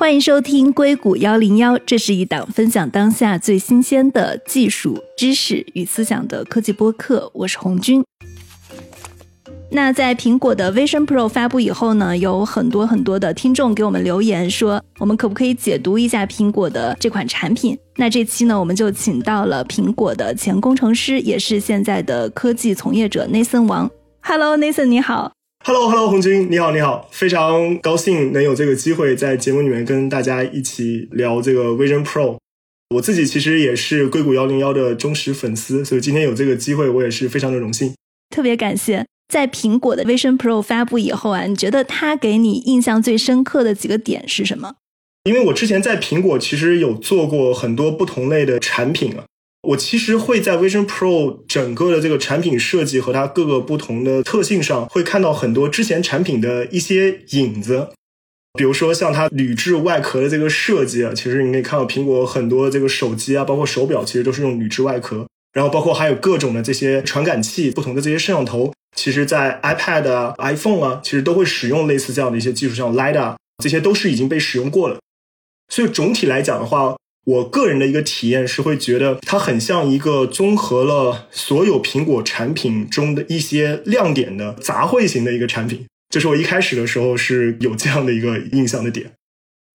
欢迎收听硅谷幺零幺，这是一档分享当下最新鲜的技术知识与思想的科技播客。我是红军。那在苹果的 Vision Pro 发布以后呢，有很多很多的听众给我们留言说，我们可不可以解读一下苹果的这款产品？那这期呢，我们就请到了苹果的前工程师，也是现在的科技从业者 Nathan 王。Hello，Nathan，你好。Hello，Hello，红军，你好，你好，非常高兴能有这个机会在节目里面跟大家一起聊这个 Vision Pro。我自己其实也是硅谷幺零幺的忠实粉丝，所以今天有这个机会，我也是非常的荣幸。特别感谢，在苹果的 Vision Pro 发布以后啊，你觉得它给你印象最深刻的几个点是什么？因为我之前在苹果其实有做过很多不同类的产品啊。我其实会在 Vision Pro 整个的这个产品设计和它各个不同的特性上，会看到很多之前产品的一些影子。比如说像它铝制外壳的这个设计啊，其实你可以看到苹果很多这个手机啊，包括手表，其实都是用铝制外壳。然后包括还有各种的这些传感器，不同的这些摄像头，其实在 iPad 啊、iPhone 啊，其实都会使用类似这样的一些技术，像 LiDAR，这些都是已经被使用过了。所以总体来讲的话，我个人的一个体验是会觉得它很像一个综合了所有苹果产品中的一些亮点的杂烩型的一个产品，就是我一开始的时候是有这样的一个印象的点。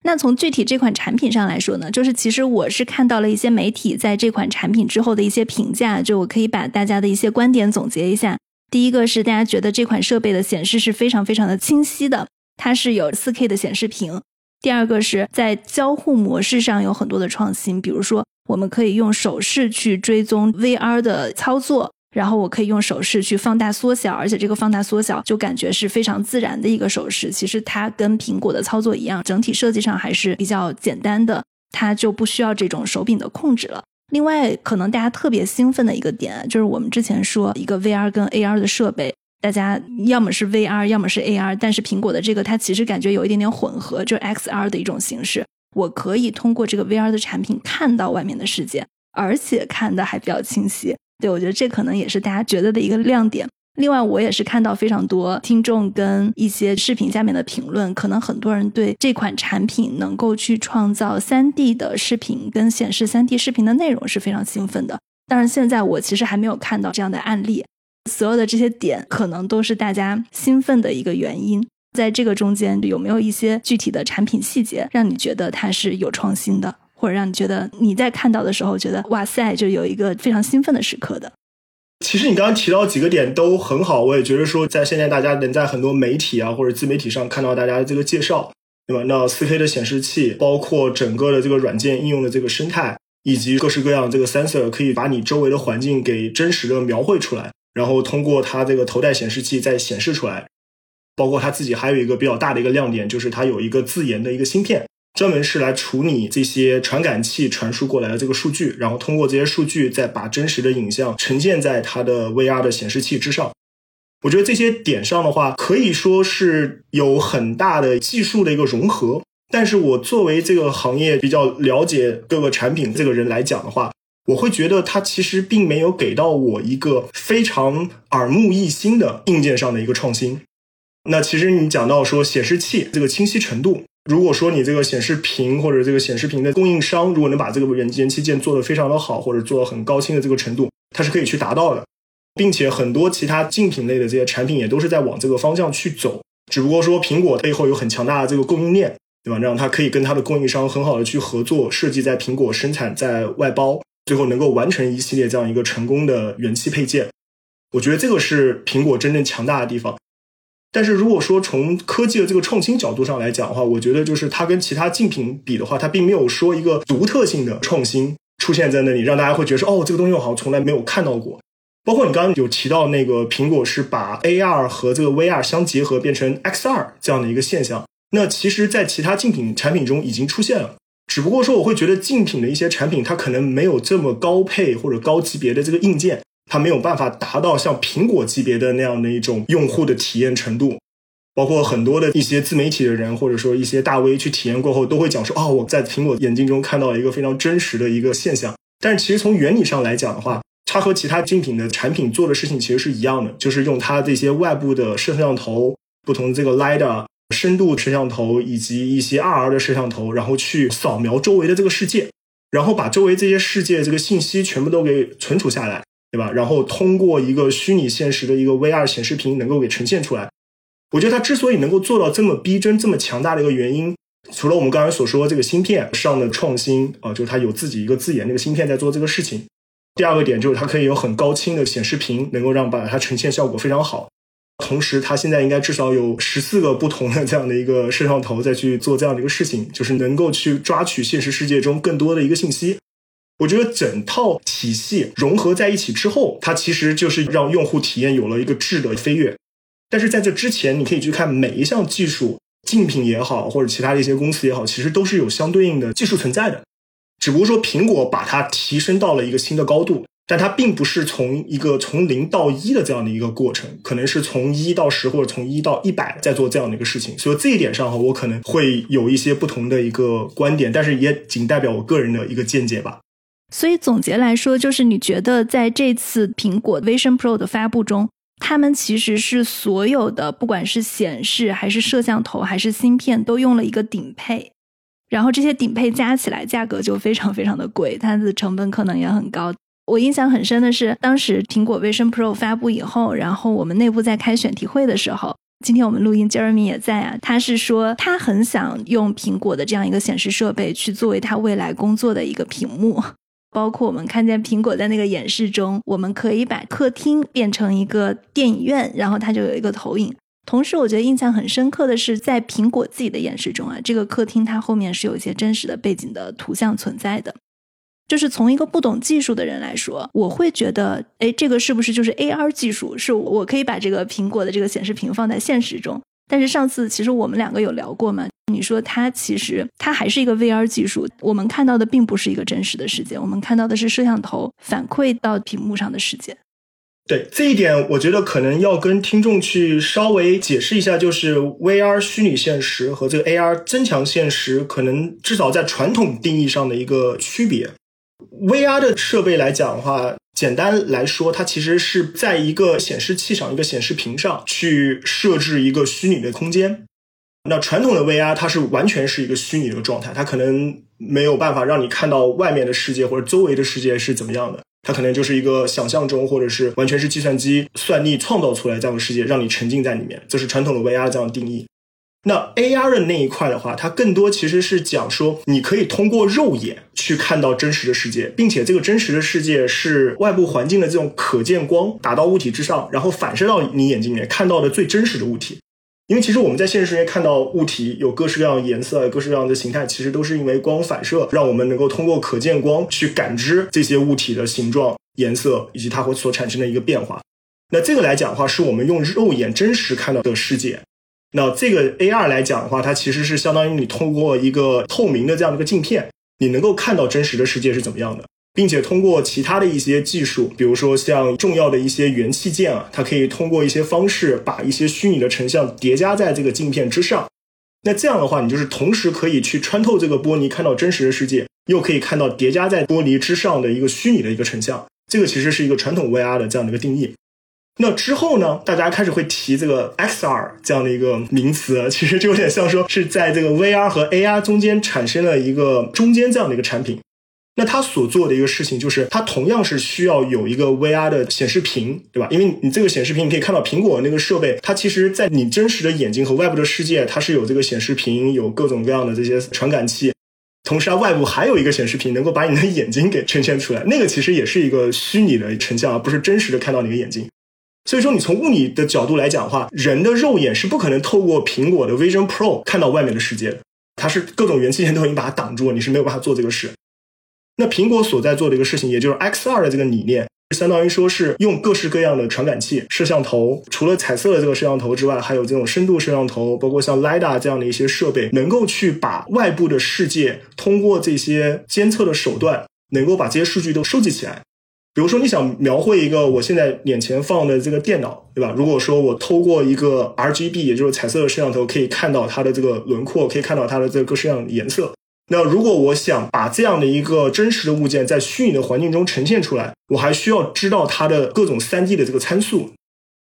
那从具体这款产品上来说呢，就是其实我是看到了一些媒体在这款产品之后的一些评价，就我可以把大家的一些观点总结一下。第一个是大家觉得这款设备的显示是非常非常的清晰的，它是有 4K 的显示屏。第二个是在交互模式上有很多的创新，比如说我们可以用手势去追踪 VR 的操作，然后我可以用手势去放大缩小，而且这个放大缩小就感觉是非常自然的一个手势。其实它跟苹果的操作一样，整体设计上还是比较简单的，它就不需要这种手柄的控制了。另外，可能大家特别兴奋的一个点就是我们之前说一个 VR 跟 AR 的设备。大家要么是 VR，要么是 AR，但是苹果的这个它其实感觉有一点点混合，就是 XR 的一种形式。我可以通过这个 VR 的产品看到外面的世界，而且看的还比较清晰。对我觉得这可能也是大家觉得的一个亮点。另外，我也是看到非常多听众跟一些视频下面的评论，可能很多人对这款产品能够去创造 3D 的视频跟显示 3D 视频的内容是非常兴奋的。但是现在我其实还没有看到这样的案例。所有的这些点可能都是大家兴奋的一个原因，在这个中间有没有一些具体的产品细节让你觉得它是有创新的，或者让你觉得你在看到的时候觉得哇塞，就有一个非常兴奋的时刻的？其实你刚刚提到几个点都很好，我也觉得说在现在大家能在很多媒体啊或者自媒体上看到大家的这个介绍，对吧？那四 K 的显示器，包括整个的这个软件应用的这个生态，以及各式各样这个 sensor 可以把你周围的环境给真实的描绘出来。然后通过它这个头戴显示器再显示出来，包括它自己还有一个比较大的一个亮点，就是它有一个自研的一个芯片，专门是来处理这些传感器传输过来的这个数据，然后通过这些数据再把真实的影像呈现在它的 VR 的显示器之上。我觉得这些点上的话，可以说是有很大的技术的一个融合。但是我作为这个行业比较了解各个产品这个人来讲的话，我会觉得它其实并没有给到我一个非常耳目一新的硬件上的一个创新。那其实你讲到说显示器这个清晰程度，如果说你这个显示屏或者这个显示屏的供应商，如果能把这个元元器件做得非常的好，或者做到很高清的这个程度，它是可以去达到的，并且很多其他竞品类的这些产品也都是在往这个方向去走。只不过说苹果背后有很强大的这个供应链，对吧？让它可以跟它的供应商很好的去合作，设计在苹果生产，在外包。最后能够完成一系列这样一个成功的元器配件，我觉得这个是苹果真正强大的地方。但是如果说从科技的这个创新角度上来讲的话，我觉得就是它跟其他竞品比的话，它并没有说一个独特性的创新出现在那里，让大家会觉得说哦，这个东西我好像从来没有看到过。包括你刚刚有提到那个苹果是把 AR 和这个 VR 相结合变成 XR 这样的一个现象，那其实在其他竞品产品中已经出现了。只不过说，我会觉得竞品的一些产品，它可能没有这么高配或者高级别的这个硬件，它没有办法达到像苹果级别的那样的一种用户的体验程度。包括很多的一些自媒体的人，或者说一些大 V 去体验过后，都会讲说：“哦，我在苹果眼镜中看到一个非常真实的一个现象。”但是其实从原理上来讲的话，它和其他竞品的产品做的事情其实是一样的，就是用它这些外部的摄像头、不同这个 lidar。深度摄像头以及一些 RR 的摄像头，然后去扫描周围的这个世界，然后把周围这些世界这个信息全部都给存储下来，对吧？然后通过一个虚拟现实的一个 VR 显示屏能够给呈现出来。我觉得它之所以能够做到这么逼真、这么强大的一个原因，除了我们刚才所说这个芯片上的创新啊，就是它有自己一个自研那个芯片在做这个事情。第二个点就是它可以有很高清的显示屏，能够让把它呈现效果非常好。同时，它现在应该至少有十四个不同的这样的一个摄像头在去做这样的一个事情，就是能够去抓取现实世界中更多的一个信息。我觉得整套体系融合在一起之后，它其实就是让用户体验有了一个质的飞跃。但是在这之前，你可以去看每一项技术竞品也好，或者其他的一些公司也好，其实都是有相对应的技术存在的。只不过说苹果把它提升到了一个新的高度。但它并不是从一个从零到一的这样的一个过程，可能是从一到十或者从一到一百在做这样的一个事情。所以这一点上哈，我可能会有一些不同的一个观点，但是也仅代表我个人的一个见解吧。所以总结来说，就是你觉得在这次苹果 Vision Pro 的发布中，他们其实是所有的不管是显示还是摄像头还是芯片都用了一个顶配，然后这些顶配加起来价格就非常非常的贵，它的成本可能也很高。我印象很深的是，当时苹果 Vision Pro 发布以后，然后我们内部在开选题会的时候，今天我们录音，Jeremy 也在啊。他是说他很想用苹果的这样一个显示设备去作为他未来工作的一个屏幕，包括我们看见苹果在那个演示中，我们可以把客厅变成一个电影院，然后它就有一个投影。同时，我觉得印象很深刻的是，在苹果自己的演示中啊，这个客厅它后面是有一些真实的背景的图像存在的。就是从一个不懂技术的人来说，我会觉得，哎，这个是不是就是 AR 技术？是我可以把这个苹果的这个显示屏放在现实中。但是上次其实我们两个有聊过嘛？你说它其实它还是一个 VR 技术，我们看到的并不是一个真实的世界，我们看到的是摄像头反馈到屏幕上的世界。对这一点，我觉得可能要跟听众去稍微解释一下，就是 VR 虚拟现实和这个 AR 增强现实，可能至少在传统定义上的一个区别。VR 的设备来讲的话，简单来说，它其实是在一个显示器上、一个显示屏上去设置一个虚拟的空间。那传统的 VR 它是完全是一个虚拟的状态，它可能没有办法让你看到外面的世界或者周围的世界是怎么样的，它可能就是一个想象中或者是完全是计算机算力创造出来这样的世界，让你沉浸在里面。这是传统的 VR 这样的定义。那 AR 的那一块的话，它更多其实是讲说，你可以通过肉眼去看到真实的世界，并且这个真实的世界是外部环境的这种可见光打到物体之上，然后反射到你眼睛里面看到的最真实的物体。因为其实我们在现实世界看到物体有各式各样的颜色、各式各样的形态，其实都是因为光反射，让我们能够通过可见光去感知这些物体的形状、颜色以及它会所产生的一个变化。那这个来讲的话，是我们用肉眼真实看到的世界。那这个 AR 来讲的话，它其实是相当于你通过一个透明的这样的一个镜片，你能够看到真实的世界是怎么样的，并且通过其他的一些技术，比如说像重要的一些元器件啊，它可以通过一些方式把一些虚拟的成像叠加在这个镜片之上。那这样的话，你就是同时可以去穿透这个玻璃看到真实的世界，又可以看到叠加在玻璃之上的一个虚拟的一个成像。这个其实是一个传统 VR 的这样的一个定义。那之后呢？大家开始会提这个 XR 这样的一个名词，其实就有点像说是在这个 VR 和 AR 中间产生了一个中间这样的一个产品。那它所做的一个事情就是，它同样是需要有一个 VR 的显示屏，对吧？因为你这个显示屏，你可以看到苹果那个设备，它其实在你真实的眼睛和外部的世界，它是有这个显示屏，有各种各样的这些传感器，同时它外部还有一个显示屏，能够把你的眼睛给呈现出来。那个其实也是一个虚拟的成像，而不是真实的看到你的眼睛。所以说，你从物理的角度来讲的话，人的肉眼是不可能透过苹果的 Vision Pro 看到外面的世界的，它是各种元器件都已经把它挡住了，你是没有办法做这个事。那苹果所在做的一个事情，也就是 XR 的这个理念，相当于说是用各式各样的传感器、摄像头，除了彩色的这个摄像头之外，还有这种深度摄像头，包括像 LiDAR 这样的一些设备，能够去把外部的世界通过这些监测的手段，能够把这些数据都收集起来。比如说，你想描绘一个我现在眼前放的这个电脑，对吧？如果说我透过一个 RGB，也就是彩色的摄像头，可以看到它的这个轮廓，可以看到它的这个各式各样的颜色。那如果我想把这样的一个真实的物件在虚拟的环境中呈现出来，我还需要知道它的各种 3D 的这个参数。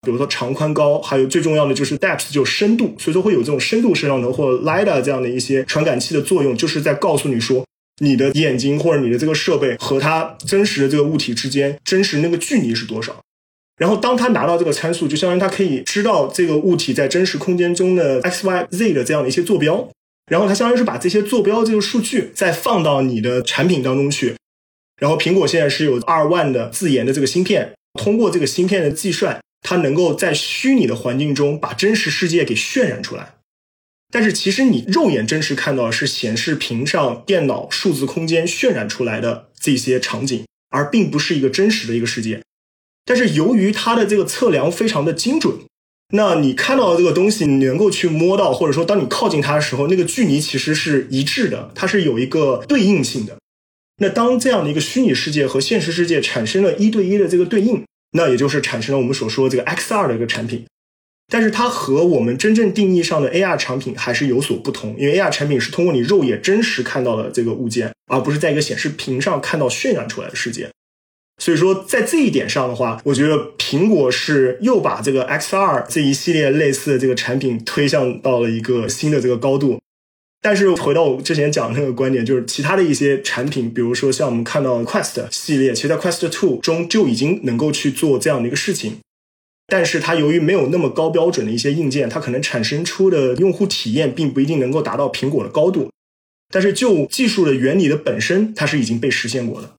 比如说长宽高，还有最重要的就是 depth，就是深度。所以说会有这种深度摄像头或 lidar 这样的一些传感器的作用，就是在告诉你说，你的眼睛或者你的这个设备和它真实的这个物体之间真实那个距离是多少。然后当他拿到这个参数，就相当于他可以知道这个物体在真实空间中的 x、y、z 的这样的一些坐标。然后它相当于是把这些坐标这个数据再放到你的产品当中去。然后苹果现在是有二万的自研的这个芯片，通过这个芯片的计算，它能够在虚拟的环境中把真实世界给渲染出来。但是其实你肉眼真实看到的是显示屏上电脑数字空间渲染出来的这些场景，而并不是一个真实的一个世界。但是由于它的这个测量非常的精准。那你看到的这个东西，你能够去摸到，或者说当你靠近它的时候，那个距离其实是一致的，它是有一个对应性的。那当这样的一个虚拟世界和现实世界产生了一对一的这个对应，那也就是产生了我们所说的这个 XR 的一个产品。但是它和我们真正定义上的 AR 产品还是有所不同，因为 AR 产品是通过你肉眼真实看到的这个物件，而不是在一个显示屏上看到渲染出来的世界。所以说，在这一点上的话，我觉得苹果是又把这个 XR 这一系列类似的这个产品推向到了一个新的这个高度。但是回到我之前讲的那个观点，就是其他的一些产品，比如说像我们看到 Quest 系列，其实在 Quest Two 中就已经能够去做这样的一个事情。但是它由于没有那么高标准的一些硬件，它可能产生出的用户体验并不一定能够达到苹果的高度。但是就技术的原理的本身，它是已经被实现过的。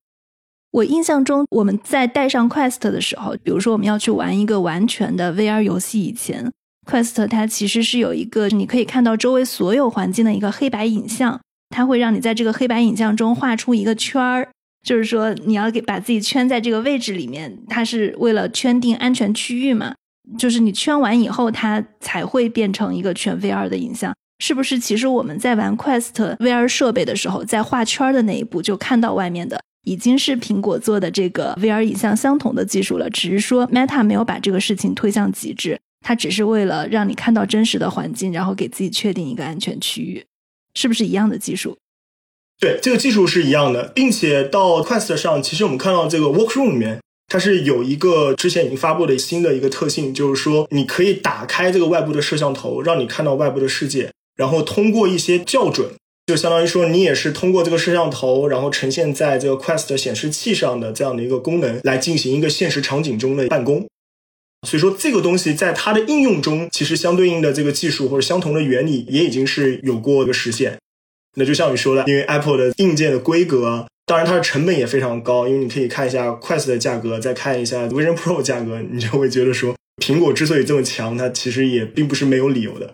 我印象中，我们在带上 Quest 的时候，比如说我们要去玩一个完全的 VR 游戏，以前 Quest 它其实是有一个你可以看到周围所有环境的一个黑白影像，它会让你在这个黑白影像中画出一个圈儿，就是说你要给把自己圈在这个位置里面，它是为了圈定安全区域嘛，就是你圈完以后，它才会变成一个全 VR 的影像，是不是？其实我们在玩 Quest VR 设备的时候，在画圈的那一步就看到外面的。已经是苹果做的这个 VR 影像相同的技术了，只是说 Meta 没有把这个事情推向极致，它只是为了让你看到真实的环境，然后给自己确定一个安全区域，是不是一样的技术？对，这个技术是一样的，并且到 Quest 上，其实我们看到这个 Workroom 里面，它是有一个之前已经发布的新的一个特性，就是说你可以打开这个外部的摄像头，让你看到外部的世界，然后通过一些校准。就相当于说，你也是通过这个摄像头，然后呈现在这个 Quest 显示器上的这样的一个功能，来进行一个现实场景中的办公。所以说，这个东西在它的应用中，其实相对应的这个技术或者相同的原理，也已经是有过一个实现。那就像你说的，因为 Apple 的硬件的规格，当然它的成本也非常高。因为你可以看一下 Quest 的价格，再看一下 Vision Pro 价格，你就会觉得说，苹果之所以这么强，它其实也并不是没有理由的。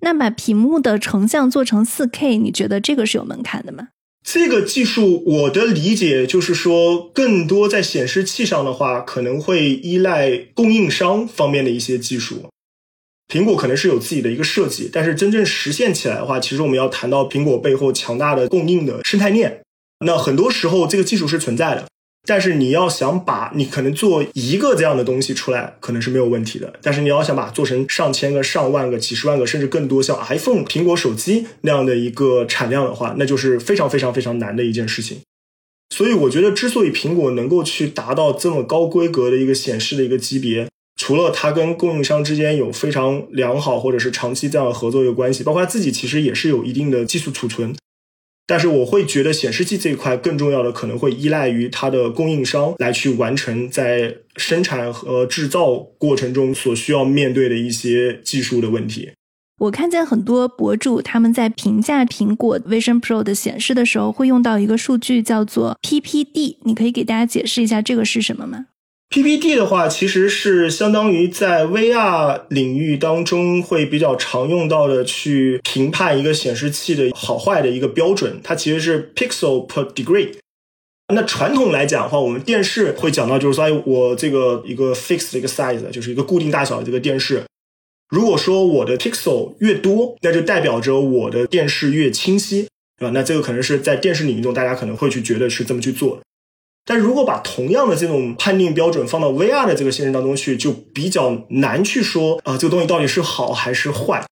那把屏幕的成像做成 4K，你觉得这个是有门槛的吗？这个技术，我的理解就是说，更多在显示器上的话，可能会依赖供应商方面的一些技术。苹果可能是有自己的一个设计，但是真正实现起来的话，其实我们要谈到苹果背后强大的供应的生态链。那很多时候，这个技术是存在的。但是你要想把你可能做一个这样的东西出来，可能是没有问题的。但是你要想把它做成上千个、上万个、几十万个，甚至更多，像 iPhone、苹果手机那样的一个产量的话，那就是非常非常非常难的一件事情。所以我觉得，之所以苹果能够去达到这么高规格的一个显示的一个级别，除了它跟供应商之间有非常良好或者是长期这样的合作一个关系，包括它自己其实也是有一定的技术储存。但是我会觉得显示器这一块更重要的可能会依赖于它的供应商来去完成在生产和制造过程中所需要面对的一些技术的问题。我看见很多博主他们在评价苹果 Vision Pro 的显示的时候会用到一个数据叫做 PPD，你可以给大家解释一下这个是什么吗？PPD 的话，其实是相当于在 VR 领域当中会比较常用到的去评判一个显示器的好坏的一个标准。它其实是 pixel per degree。那传统来讲的话，我们电视会讲到，就是说，我这个一个 fixed 的一个 size，就是一个固定大小的这个电视。如果说我的 pixel 越多，那就代表着我的电视越清晰，对吧？那这个可能是在电视领域中，大家可能会去觉得是这么去做。但如果把同样的这种判定标准放到 VR 的这个现实当中去，就比较难去说啊，这个东西到底是好还是坏。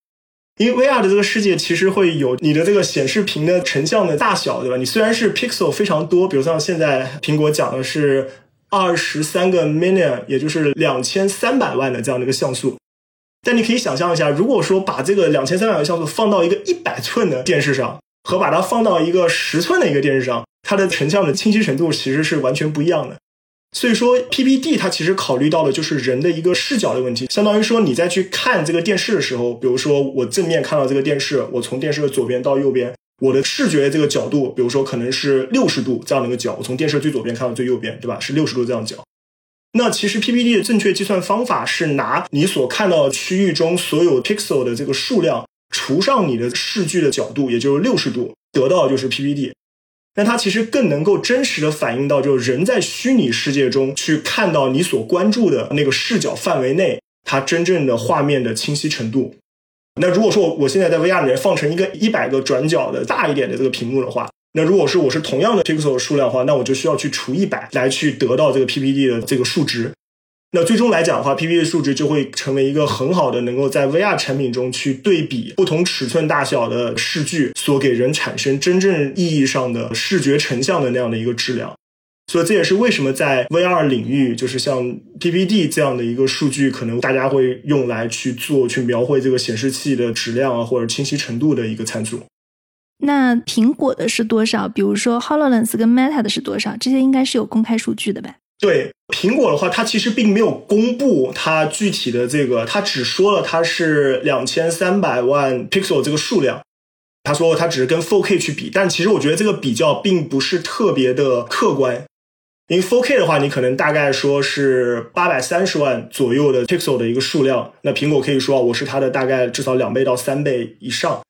因为 VR 的这个世界其实会有你的这个显示屏的成像的大小，对吧？你虽然是 pixel 非常多，比如像现在苹果讲的是二十三个 million，也就是两千三百万的这样的一个像素。但你可以想象一下，如果说把这个两千三百万像素放到一个一百寸的电视上，和把它放到一个十寸的一个电视上，它的成像的清晰程度其实是完全不一样的。所以说，PPD 它其实考虑到的就是人的一个视角的问题，相当于说你在去看这个电视的时候，比如说我正面看到这个电视，我从电视的左边到右边，我的视觉这个角度，比如说可能是六十度这样的一个角，我从电视最左边看到最右边，对吧？是六十度这样角。那其实 PPD 的正确计算方法是拿你所看到区域中所有 pixel 的这个数量除上你的视距的角度，也就是六十度，得到就是 PPD。但它其实更能够真实的反映到，就是人在虚拟世界中去看到你所关注的那个视角范围内，它真正的画面的清晰程度。那如果说我现在在 VR 里面放成一个一百个转角的大一点的这个屏幕的话，那如果是我是同样的 pixel 数量的话，那我就需要去除一百来去得到这个 PPD 的这个数值。那最终来讲的话，PPD 数值就会成为一个很好的能够在 VR 产品中去对比不同尺寸大小的视距所给人产生真正意义上的视觉成像的那样的一个质量。所以这也是为什么在 VR 领域，就是像 PPD 这样的一个数据，可能大家会用来去做去描绘这个显示器的质量啊或者清晰程度的一个参数。那苹果的是多少？比如说 Hololens 跟 Meta 的是多少？这些应该是有公开数据的吧？对苹果的话，它其实并没有公布它具体的这个，它只说了它是两千三百万 pixel 这个数量。他说他只是跟 4K 去比，但其实我觉得这个比较并不是特别的客观。因为 4K 的话，你可能大概说是八百三十万左右的 pixel 的一个数量，那苹果可以说我是它的大概至少两倍到三倍以上。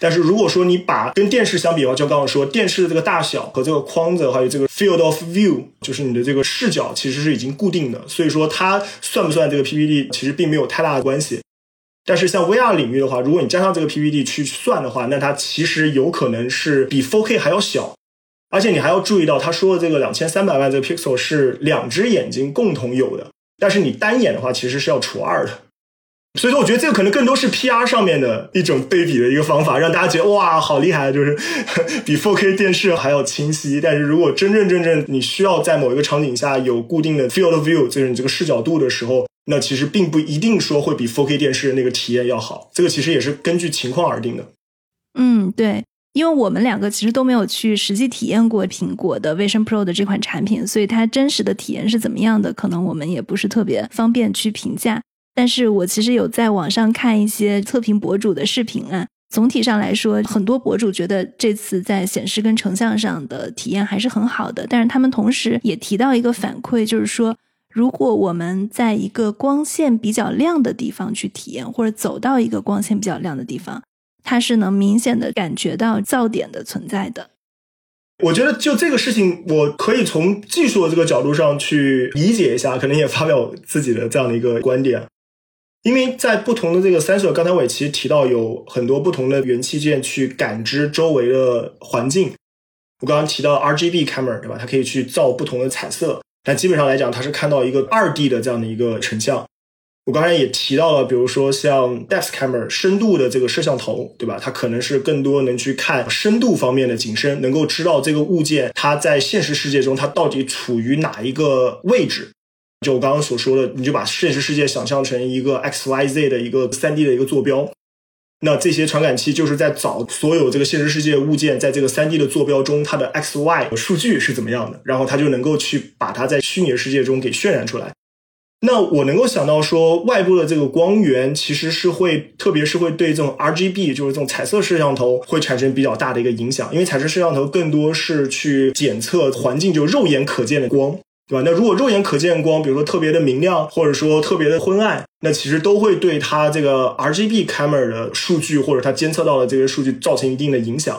但是如果说你把跟电视相比的话，就刚刚说电视的这个大小和这个框子，还有这个 field of view，就是你的这个视角其实是已经固定的，所以说它算不算这个 PPD 其实并没有太大的关系。但是像 VR 领域的话，如果你加上这个 PPD 去算的话，那它其实有可能是比 4K 还要小，而且你还要注意到他说的这个两千三百万这个 pixel 是两只眼睛共同有的，但是你单眼的话其实是要除二的。所以说，我觉得这个可能更多是 PR 上面的一种对比的一个方法，让大家觉得哇，好厉害，就是 比 4K 电视还要清晰。但是如果真真正正你需要在某一个场景下有固定的 field view，就是你这个视角度的时候，那其实并不一定说会比 4K 电视那个体验要好。这个其实也是根据情况而定的。嗯，对，因为我们两个其实都没有去实际体验过苹果的 Vision Pro 的这款产品，所以它真实的体验是怎么样的，可能我们也不是特别方便去评价。但是我其实有在网上看一些测评博主的视频啊，总体上来说，很多博主觉得这次在显示跟成像上的体验还是很好的。但是他们同时也提到一个反馈，就是说，如果我们在一个光线比较亮的地方去体验，或者走到一个光线比较亮的地方，它是能明显的感觉到噪点的存在的。我觉得就这个事情，我可以从技术的这个角度上去理解一下，可能也发表自己的这样的一个观点。因为在不同的这个 sensor，刚才伟奇提到有很多不同的元器件去感知周围的环境。我刚刚提到 RGB camera，对吧？它可以去造不同的彩色，但基本上来讲，它是看到一个二 D 的这样的一个成像。我刚才也提到了，比如说像 depth camera 深度的这个摄像头，对吧？它可能是更多能去看深度方面的景深，能够知道这个物件它在现实世界中它到底处于哪一个位置。就我刚刚所说的，你就把现实世界想象成一个 X Y Z 的一个三 D 的一个坐标，那这些传感器就是在找所有这个现实世界物件在这个三 D 的坐标中它的 X Y 数据是怎么样的，然后它就能够去把它在虚拟世界中给渲染出来。那我能够想到说，外部的这个光源其实是会，特别是会对这种 RGB，就是这种彩色摄像头会产生比较大的一个影响，因为彩色摄像头更多是去检测环境，就肉眼可见的光。对吧？那如果肉眼可见光，比如说特别的明亮，或者说特别的昏暗，那其实都会对它这个 RGB camera 的数据或者它监测到的这些数据造成一定的影响。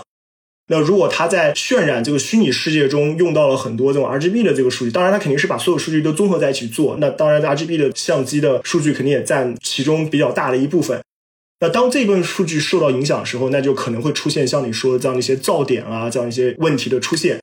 那如果它在渲染这个虚拟世界中用到了很多这种 RGB 的这个数据，当然它肯定是把所有数据都综合在一起做。那当然 RGB 的相机的数据肯定也占其中比较大的一部分。那当这部分数据受到影响的时候，那就可能会出现像你说的这样一些噪点啊，这样一些问题的出现。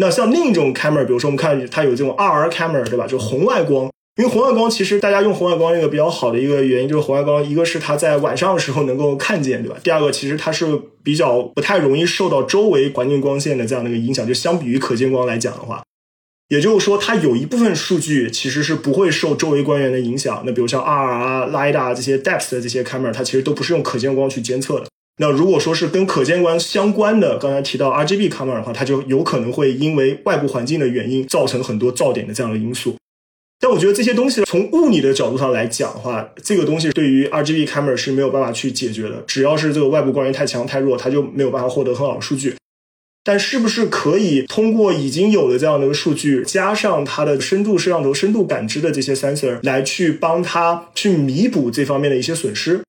那像另一种 camera，比如说我们看它有这种 RR camera，对吧？就红外光，因为红外光其实大家用红外光一个比较好的一个原因就是红外光，一个是它在晚上的时候能够看见，对吧？第二个其实它是比较不太容易受到周围环境光线的这样的一个影响，就相比于可见光来讲的话。也就是说，它有一部分数据其实是不会受周围光源的影响。那比如像 R 啊、LiDAR 这些 Depth 的这些 camera，它其实都不是用可见光去监测的。那如果说是跟可见光相关的，刚才提到 RGB camera 的话，它就有可能会因为外部环境的原因，造成很多噪点的这样的因素。但我觉得这些东西从物理的角度上来讲的话，这个东西对于 RGB camera 是没有办法去解决的。只要是这个外部光源太强太弱，它就没有办法获得很好的数据。但是不是可以通过已经有的这样的一个数据，加上它的深度摄像头深度感知的这些 sensor 来去帮它去弥补这方面的一些损失？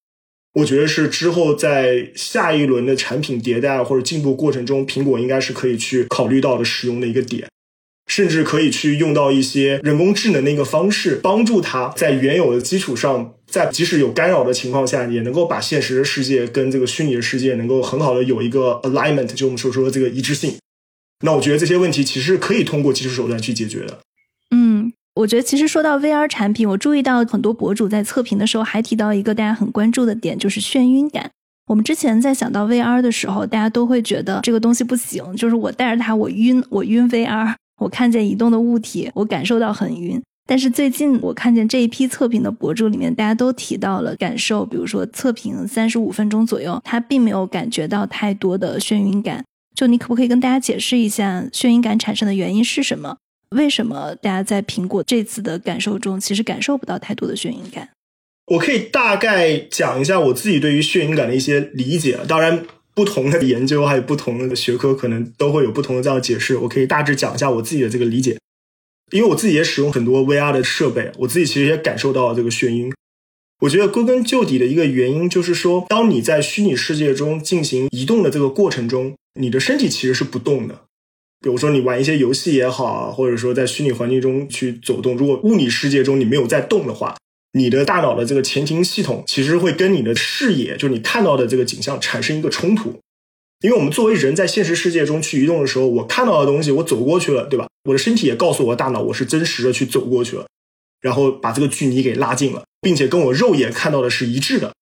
我觉得是之后在下一轮的产品迭代或者进步过程中，苹果应该是可以去考虑到的使用的一个点，甚至可以去用到一些人工智能的一个方式，帮助它在原有的基础上。在即使有干扰的情况下，也能够把现实的世界跟这个虚拟的世界能够很好的有一个 alignment，就我们所说的这个一致性。那我觉得这些问题其实可以通过技术手段去解决的。我觉得其实说到 VR 产品，我注意到很多博主在测评的时候还提到一个大家很关注的点，就是眩晕感。我们之前在想到 VR 的时候，大家都会觉得这个东西不行，就是我带着它我晕，我晕 VR，我看见移动的物体，我感受到很晕。但是最近我看见这一批测评的博主里面，大家都提到了感受，比如说测评三十五分钟左右，他并没有感觉到太多的眩晕感。就你可不可以跟大家解释一下眩晕感产生的原因是什么？为什么大家在苹果这次的感受中其实感受不到太多的眩晕感？我可以大概讲一下我自己对于眩晕感的一些理解。当然，不同的研究还有不同的学科可能都会有不同的这样的解释。我可以大致讲一下我自己的这个理解。因为我自己也使用很多 VR 的设备，我自己其实也感受到了这个眩晕。我觉得归根究底的一个原因就是说，当你在虚拟世界中进行移动的这个过程中，你的身体其实是不动的。比如说你玩一些游戏也好，或者说在虚拟环境中去走动，如果物理世界中你没有在动的话，你的大脑的这个前庭系统其实会跟你的视野，就是你看到的这个景象产生一个冲突。因为我们作为人在现实世界中去移动的时候，我看到的东西，我走过去了，对吧？我的身体也告诉我大脑，我是真实的去走过去了，然后把这个距离给拉近了，并且跟我肉眼看到的是一致的。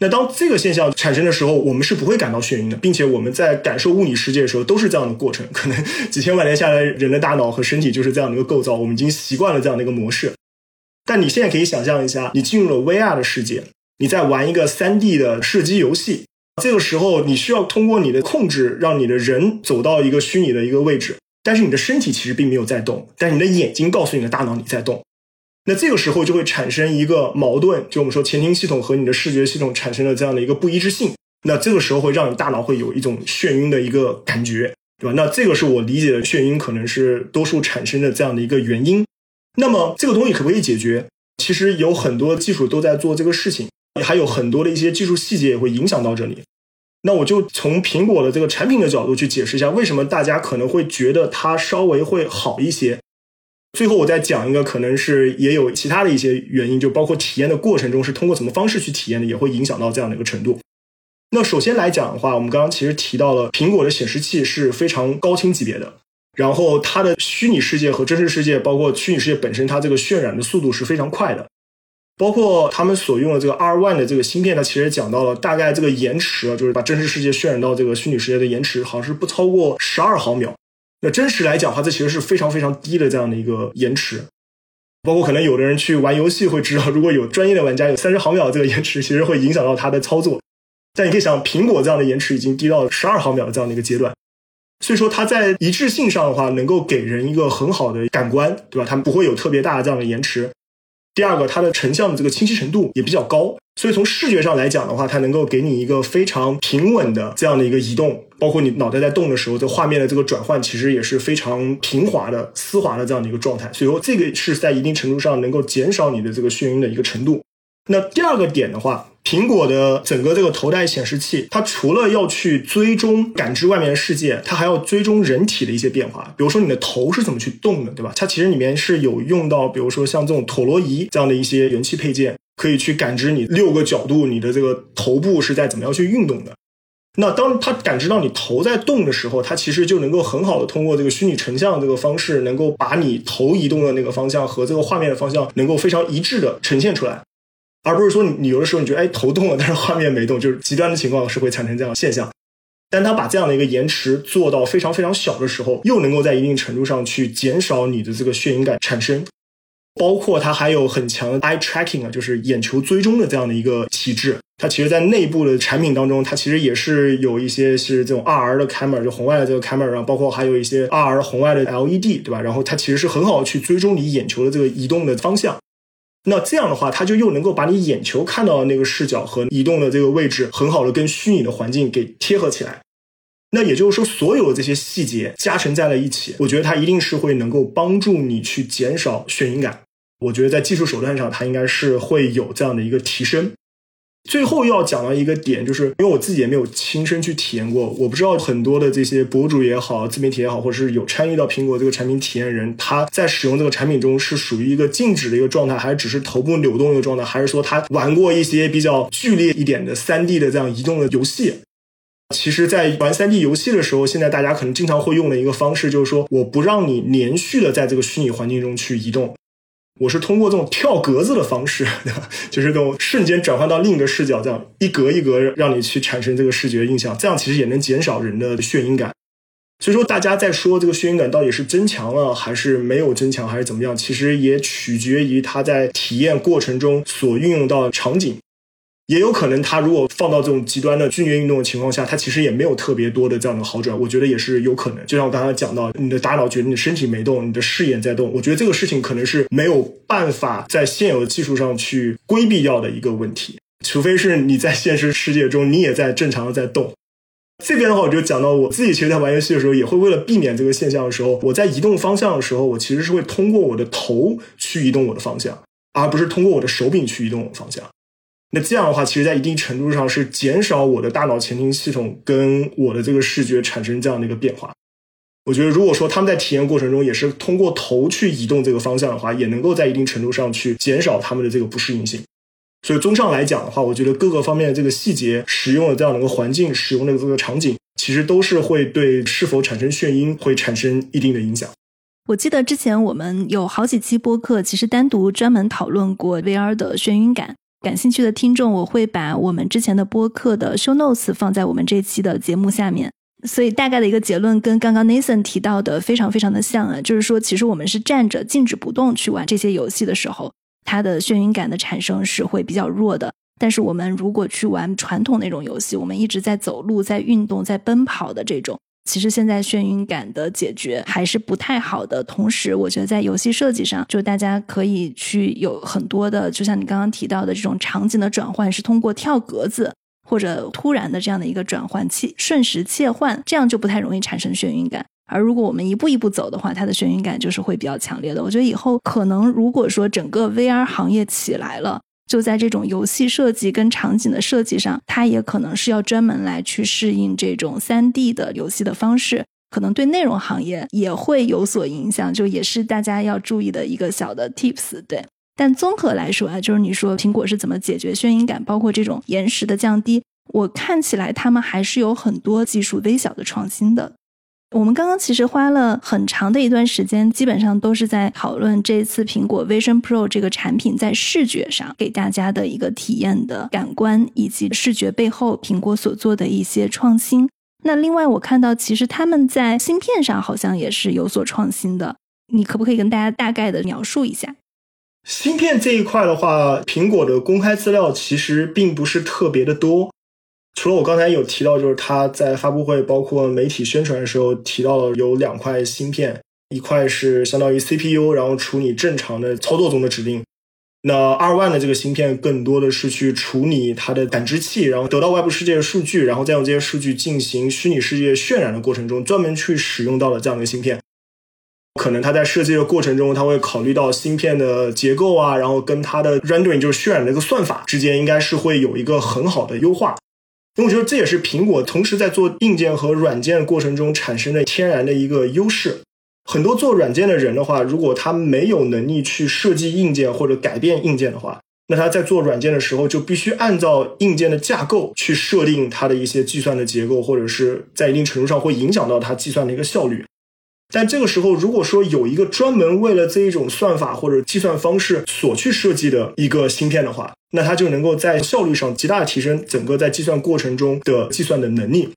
那当这个现象产生的时候，我们是不会感到眩晕的，并且我们在感受物理世界的时候都是这样的过程。可能几千万年下来，人的大脑和身体就是这样的一个构造，我们已经习惯了这样的一个模式。但你现在可以想象一下，你进入了 VR 的世界，你在玩一个 3D 的射击游戏。这个时候，你需要通过你的控制，让你的人走到一个虚拟的一个位置，但是你的身体其实并没有在动，但是你的眼睛告诉你的大脑你在动。那这个时候就会产生一个矛盾，就我们说前庭系统和你的视觉系统产生了这样的一个不一致性。那这个时候会让你大脑会有一种眩晕的一个感觉，对吧？那这个是我理解的眩晕可能是多数产生的这样的一个原因。那么这个东西可不可以解决？其实有很多技术都在做这个事情。还有很多的一些技术细节也会影响到这里，那我就从苹果的这个产品的角度去解释一下，为什么大家可能会觉得它稍微会好一些。最后我再讲一个，可能是也有其他的一些原因，就包括体验的过程中是通过什么方式去体验的，也会影响到这样的一个程度。那首先来讲的话，我们刚刚其实提到了苹果的显示器是非常高清级别的，然后它的虚拟世界和真实世界，包括虚拟世界本身，它这个渲染的速度是非常快的。包括他们所用的这个 R One 的这个芯片，它其实讲到了大概这个延迟，就是把真实世界渲染到这个虚拟世界的延迟，好像是不超过十二毫秒。那真实来讲的话，这其实是非常非常低的这样的一个延迟。包括可能有的人去玩游戏会知道，如果有专业的玩家有三十毫秒的这个延迟，其实会影响到他的操作。但你可以想，苹果这样的延迟已经低到十二毫秒的这样的一个阶段，所以说它在一致性上的话，能够给人一个很好的感官，对吧？它不会有特别大的这样的延迟。第二个，它的成像的这个清晰程度也比较高，所以从视觉上来讲的话，它能够给你一个非常平稳的这样的一个移动，包括你脑袋在动的时候，这画面的这个转换其实也是非常平滑的、丝滑的这样的一个状态。所以说，这个是在一定程度上能够减少你的这个眩晕的一个程度。那第二个点的话。苹果的整个这个头戴显示器，它除了要去追踪感知外面的世界，它还要追踪人体的一些变化。比如说你的头是怎么去动的，对吧？它其实里面是有用到，比如说像这种陀螺仪这样的一些元器配件，可以去感知你六个角度，你的这个头部是在怎么样去运动的。那当它感知到你头在动的时候，它其实就能够很好的通过这个虚拟成像这个方式，能够把你头移动的那个方向和这个画面的方向，能够非常一致的呈现出来。而不是说你有的时候你觉得哎头动了，但是画面没动，就是极端的情况是会产生这样的现象。但它把这样的一个延迟做到非常非常小的时候，又能够在一定程度上去减少你的这个眩晕感产生。包括它还有很强的 eye tracking 啊，就是眼球追踪的这样的一个体质。它其实，在内部的产品当中，它其实也是有一些是这种 R 的 camera，就红外的这个 camera，然后包括还有一些 R 红外的 LED，对吧？然后它其实是很好去追踪你眼球的这个移动的方向。那这样的话，它就又能够把你眼球看到的那个视角和移动的这个位置，很好的跟虚拟的环境给贴合起来。那也就是说，所有的这些细节加成在了一起，我觉得它一定是会能够帮助你去减少眩晕感。我觉得在技术手段上，它应该是会有这样的一个提升。最后要讲到一个点，就是因为我自己也没有亲身去体验过，我不知道很多的这些博主也好，自媒体也好，或者是有参与到苹果这个产品体验人，他在使用这个产品中是属于一个静止的一个状态，还是只是头部扭动一个状态，还是说他玩过一些比较剧烈一点的三 D 的这样移动的游戏？其实，在玩三 D 游戏的时候，现在大家可能经常会用的一个方式，就是说我不让你连续的在这个虚拟环境中去移动。我是通过这种跳格子的方式，就是这种瞬间转换到另一个视角，这样一格一格让你去产生这个视觉印象，这样其实也能减少人的眩晕感。所以说，大家在说这个眩晕感到底是增强了还是没有增强，还是怎么样，其实也取决于他在体验过程中所运用到的场景。也有可能，它如果放到这种极端的剧烈运动的情况下，它其实也没有特别多的这样的好转。我觉得也是有可能。就像我刚才讲到，你的大脑觉得你身体没动，你的视野在动。我觉得这个事情可能是没有办法在现有的技术上去规避掉的一个问题，除非是你在现实世界中你也在正常的在动。这边的话，我就讲到我自己，其实在玩游戏的时候，也会为了避免这个现象的时候，我在移动方向的时候，我其实是会通过我的头去移动我的方向，而不是通过我的手柄去移动我的方向。那这样的话，其实，在一定程度上是减少我的大脑前庭系统跟我的这个视觉产生这样的一个变化。我觉得，如果说他们在体验过程中也是通过头去移动这个方向的话，也能够在一定程度上去减少他们的这个不适应性。所以，综上来讲的话，我觉得各个方面的这个细节、使用的这样的一个环境、使用的这个场景，其实都是会对是否产生眩晕会产生一定的影响。我记得之前我们有好几期播客，其实单独专门讨论过 VR 的眩晕感。感兴趣的听众，我会把我们之前的播客的 show notes 放在我们这期的节目下面。所以大概的一个结论跟刚刚 Nathan 提到的非常非常的像啊，就是说其实我们是站着静止不动去玩这些游戏的时候，它的眩晕感的产生是会比较弱的。但是我们如果去玩传统那种游戏，我们一直在走路、在运动、在奔跑的这种。其实现在眩晕感的解决还是不太好的。同时，我觉得在游戏设计上，就大家可以去有很多的，就像你刚刚提到的这种场景的转换，是通过跳格子或者突然的这样的一个转换器，瞬时切换，这样就不太容易产生眩晕感。而如果我们一步一步走的话，它的眩晕感就是会比较强烈的。我觉得以后可能如果说整个 VR 行业起来了。就在这种游戏设计跟场景的设计上，它也可能是要专门来去适应这种三 D 的游戏的方式，可能对内容行业也会有所影响，就也是大家要注意的一个小的 tips。对，但综合来说啊，就是你说苹果是怎么解决眩晕感，包括这种延时的降低，我看起来他们还是有很多技术微小的创新的。我们刚刚其实花了很长的一段时间，基本上都是在讨论这次苹果 Vision Pro 这个产品在视觉上给大家的一个体验的感官，以及视觉背后苹果所做的一些创新。那另外，我看到其实他们在芯片上好像也是有所创新的，你可不可以跟大家大概的描述一下？芯片这一块的话，苹果的公开资料其实并不是特别的多。除了我刚才有提到，就是他在发布会包括媒体宣传的时候提到了有两块芯片，一块是相当于 CPU，然后处理正常的操作中的指令。那二万的这个芯片更多的是去处理它的感知器，然后得到外部世界的数据，然后再用这些数据进行虚拟世界渲染的过程中，专门去使用到了这样的芯片。可能它在设计的过程中，它会考虑到芯片的结构啊，然后跟它的 rendering 就是渲染的一个算法之间，应该是会有一个很好的优化。因为我觉得这也是苹果同时在做硬件和软件过程中产生的天然的一个优势。很多做软件的人的话，如果他没有能力去设计硬件或者改变硬件的话，那他在做软件的时候就必须按照硬件的架构去设定它的一些计算的结构，或者是在一定程度上会影响到它计算的一个效率。但这个时候，如果说有一个专门为了这一种算法或者计算方式所去设计的一个芯片的话，那它就能够在效率上极大的提升整个在计算过程中的计算的能力。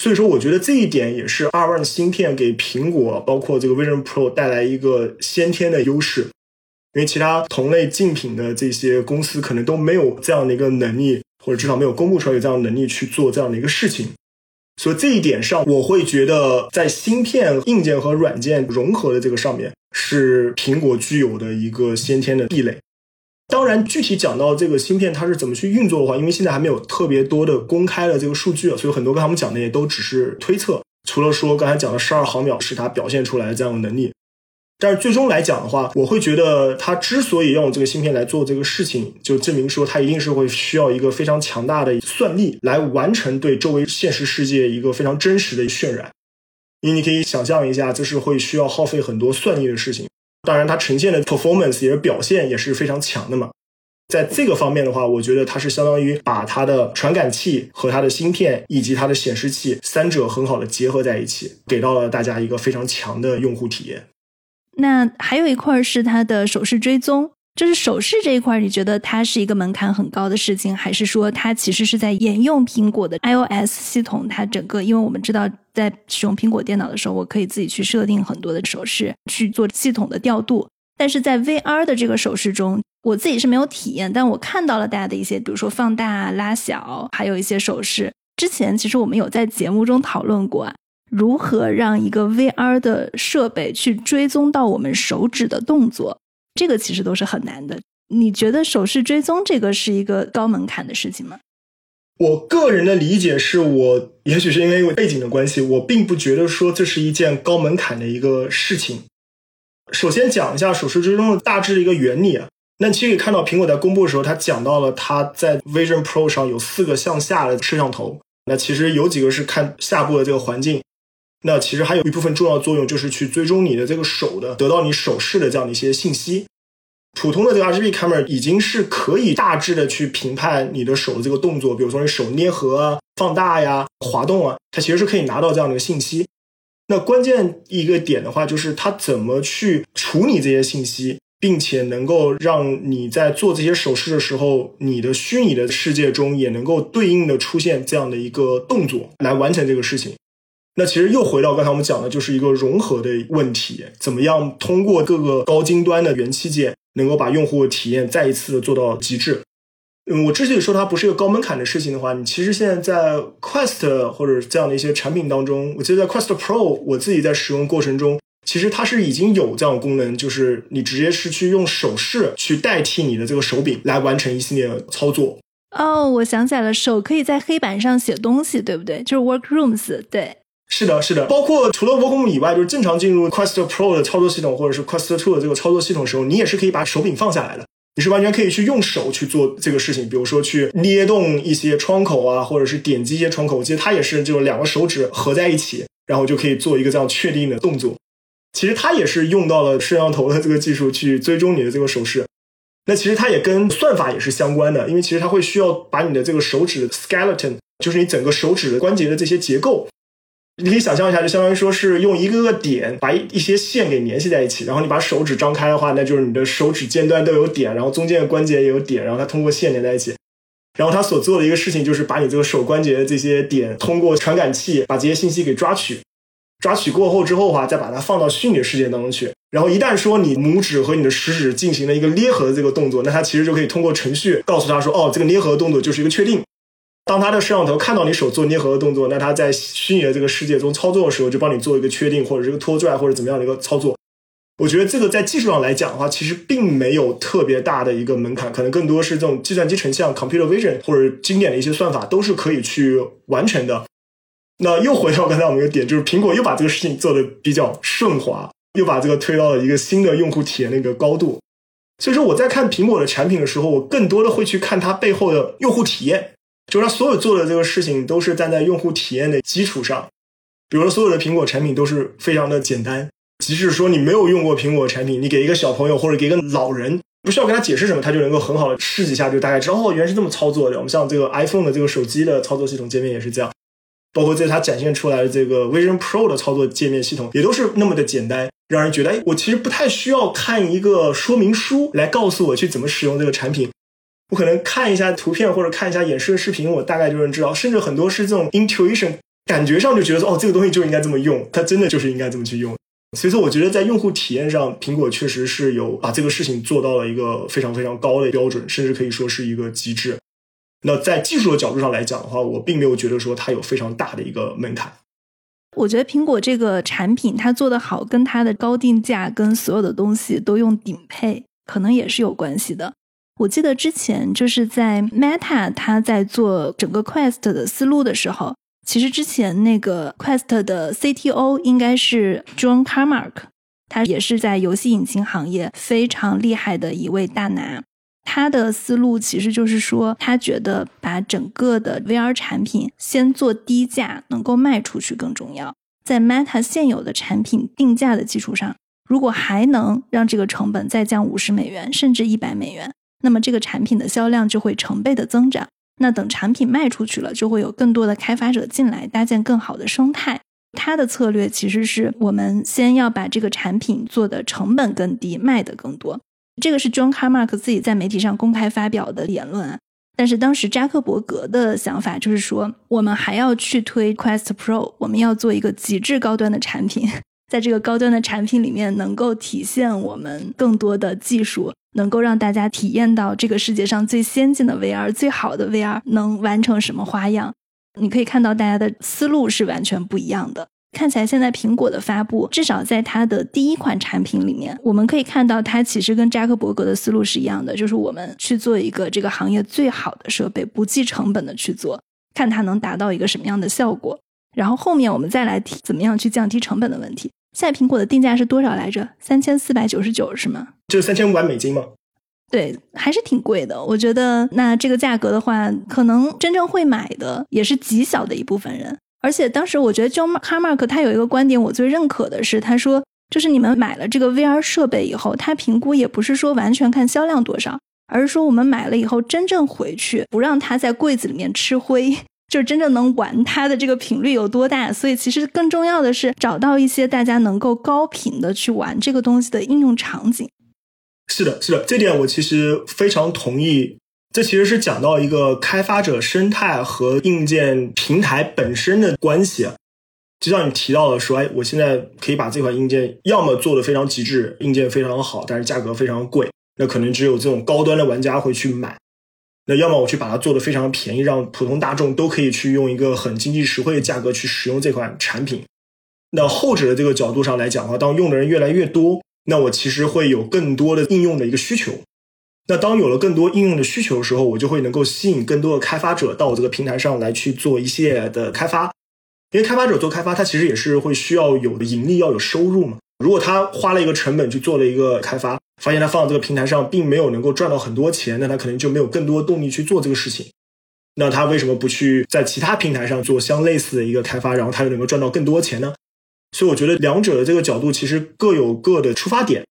所以说，我觉得这一点也是 R1 芯片给苹果，包括这个 Vision Pro 带来一个先天的优势，因为其他同类竞品的这些公司可能都没有这样的一个能力，或者至少没有公布出来有这样的能力去做这样的一个事情。所以这一点上，我会觉得在芯片、硬件和软件融合的这个上面，是苹果具有的一个先天的壁垒。当然，具体讲到这个芯片它是怎么去运作的话，因为现在还没有特别多的公开的这个数据，所以很多跟他们讲的也都只是推测。除了说刚才讲的十二毫秒是它表现出来的这样的能力，但是最终来讲的话，我会觉得它之所以要用这个芯片来做这个事情，就证明说它一定是会需要一个非常强大的算力来完成对周围现实世界一个非常真实的渲染。因为你可以想象一下，这是会需要耗费很多算力的事情。当然，它呈现的 performance 也是表现也是非常强的嘛。在这个方面的话，我觉得它是相当于把它的传感器和它的芯片以及它的显示器三者很好的结合在一起，给到了大家一个非常强的用户体验。那还有一块是它的手势追踪。就是手势这一块，你觉得它是一个门槛很高的事情，还是说它其实是在沿用苹果的 iOS 系统？它整个，因为我们知道，在使用苹果电脑的时候，我可以自己去设定很多的手势去做系统的调度。但是在 VR 的这个手势中，我自己是没有体验，但我看到了大家的一些，比如说放大、拉小，还有一些手势。之前其实我们有在节目中讨论过，如何让一个 VR 的设备去追踪到我们手指的动作。这个其实都是很难的。你觉得手势追踪这个是一个高门槛的事情吗？我个人的理解是，我也许是因为背景的关系，我并不觉得说这是一件高门槛的一个事情。首先讲一下手势追踪的大致一个原理啊。那其实可以看到，苹果在公布的时候，它讲到了它在 Vision Pro 上有四个向下的摄像头。那其实有几个是看下部的这个环境。那其实还有一部分重要作用，就是去追踪你的这个手的，得到你手势的这样的一些信息。普通的这个 RGB camera 已经是可以大致的去评判你的手的这个动作，比如说你手捏合啊、放大呀、滑动啊，它其实是可以拿到这样的一个信息。那关键一个点的话，就是它怎么去处理这些信息，并且能够让你在做这些手势的时候，你的虚拟的世界中也能够对应的出现这样的一个动作来完成这个事情。那其实又回到刚才我们讲的，就是一个融合的问题，怎么样通过各个高精端的元器件，能够把用户体验再一次做到极致。嗯，我之所以说它不是一个高门槛的事情的话，你其实现在在 Quest 或者这样的一些产品当中，我记得在 Quest Pro，我自己在使用过程中，其实它是已经有这样的功能，就是你直接是去用手势去代替你的这个手柄来完成一系列操作。哦，我想起来了，手可以在黑板上写东西，对不对？就是 Workrooms，对。是的，是的，包括除了 w o r k r o m 以外，就是正常进入 Quest Pro 的操作系统，或者是 Quest Two 的这个操作系统的时候，你也是可以把手柄放下来的，你是完全可以去用手去做这个事情，比如说去捏动一些窗口啊，或者是点击一些窗口，其实它也是就是两个手指合在一起，然后就可以做一个这样确定的动作。其实它也是用到了摄像头的这个技术去追踪你的这个手势。那其实它也跟算法也是相关的，因为其实它会需要把你的这个手指 skeleton，就是你整个手指的关节的这些结构。你可以想象一下，就相当于说是用一个个点把一一些线给联系在一起，然后你把手指张开的话，那就是你的手指尖端都有点，然后中间的关节也有点，然后它通过线连在一起。然后它所做的一个事情就是把你这个手关节的这些点通过传感器把这些信息给抓取，抓取过后之后的话，再把它放到虚拟世界当中去。然后一旦说你拇指和你的食指进行了一个捏合的这个动作，那它其实就可以通过程序告诉他说，哦，这个捏合的动作就是一个确定。当他的摄像头看到你手做捏合的动作，那他在虚拟的这个世界中操作的时候，就帮你做一个确定，或者这个拖拽，或者怎么样的一个操作。我觉得这个在技术上来讲的话，其实并没有特别大的一个门槛，可能更多是这种计算机成像 （computer vision） 或者经典的一些算法都是可以去完成的。那又回到刚才我们一个点，就是苹果又把这个事情做的比较顺滑，又把这个推到了一个新的用户体验的一个高度。所以说我在看苹果的产品的时候，我更多的会去看它背后的用户体验。就是它所有做的这个事情都是站在用户体验的基础上，比如说所有的苹果产品都是非常的简单，即使说你没有用过苹果产品，你给一个小朋友或者给一个老人，不需要跟他解释什么，他就能够很好的试几下，就大概知道哦，原来是这么操作的。我们像这个 iPhone 的这个手机的操作系统界面也是这样，包括在它展现出来的这个 Vision Pro 的操作界面系统也都是那么的简单，让人觉得哎，我其实不太需要看一个说明书来告诉我去怎么使用这个产品。我可能看一下图片或者看一下演示的视频，我大概就能知道。甚至很多是这种 intuition 感觉上就觉得说，哦，这个东西就应该这么用，它真的就是应该这么去用。所以说，我觉得在用户体验上，苹果确实是有把这个事情做到了一个非常非常高的标准，甚至可以说是一个极致。那在技术的角度上来讲的话，我并没有觉得说它有非常大的一个门槛。我觉得苹果这个产品它做得好，跟它的高定价跟所有的东西都用顶配，可能也是有关系的。我记得之前就是在 Meta 他在做整个 Quest 的思路的时候。其实之前那个 Quest 的 CTO 应该是 John Carmack，他也是在游戏引擎行业非常厉害的一位大拿。他的思路其实就是说，他觉得把整个的 VR 产品先做低价，能够卖出去更重要。在 Meta 现有的产品定价的基础上，如果还能让这个成本再降五十美元，甚至一百美元，那么这个产品的销量就会成倍的增长。那等产品卖出去了，就会有更多的开发者进来，搭建更好的生态。他的策略其实是我们先要把这个产品做的成本更低，卖的更多。这个是 John Carmack 自己在媒体上公开发表的言论。但是当时扎克伯格的想法就是说，我们还要去推 Quest Pro，我们要做一个极致高端的产品，在这个高端的产品里面，能够体现我们更多的技术。能够让大家体验到这个世界上最先进的 VR、最好的 VR 能完成什么花样？你可以看到大家的思路是完全不一样的。看起来现在苹果的发布，至少在它的第一款产品里面，我们可以看到它其实跟扎克伯格的思路是一样的，就是我们去做一个这个行业最好的设备，不计成本的去做，看它能达到一个什么样的效果。然后后面我们再来提怎么样去降低成本的问题。现在苹果的定价是多少来着？三千四百九十九是吗？就是三千五百美金吗？对，还是挺贵的。我觉得那这个价格的话，可能真正会买的也是极小的一部分人。而且当时我觉得 John Carmack 他有一个观点，我最认可的是，他说就是你们买了这个 VR 设备以后，他评估也不是说完全看销量多少，而是说我们买了以后真正回去不让它在柜子里面吃灰。就是真正能玩它的这个频率有多大，所以其实更重要的是找到一些大家能够高频的去玩这个东西的应用场景。是的，是的，这点我其实非常同意。这其实是讲到一个开发者生态和硬件平台本身的关系。就像你提到的说，哎，我现在可以把这款硬件要么做的非常极致，硬件非常的好，但是价格非常贵，那可能只有这种高端的玩家会去买。那要么我去把它做的非常便宜，让普通大众都可以去用一个很经济实惠的价格去使用这款产品。那后者的这个角度上来讲的话，当用的人越来越多，那我其实会有更多的应用的一个需求。那当有了更多应用的需求的时候，我就会能够吸引更多的开发者到我这个平台上来去做一系列的开发。因为开发者做开发，他其实也是会需要有的盈利，要有收入嘛。如果他花了一个成本去做了一个开发，发现他放到这个平台上并没有能够赚到很多钱，那他可能就没有更多动力去做这个事情。那他为什么不去在其他平台上做相类似的一个开发，然后他又能够赚到更多钱呢？所以我觉得两者的这个角度其实各有各的出发点。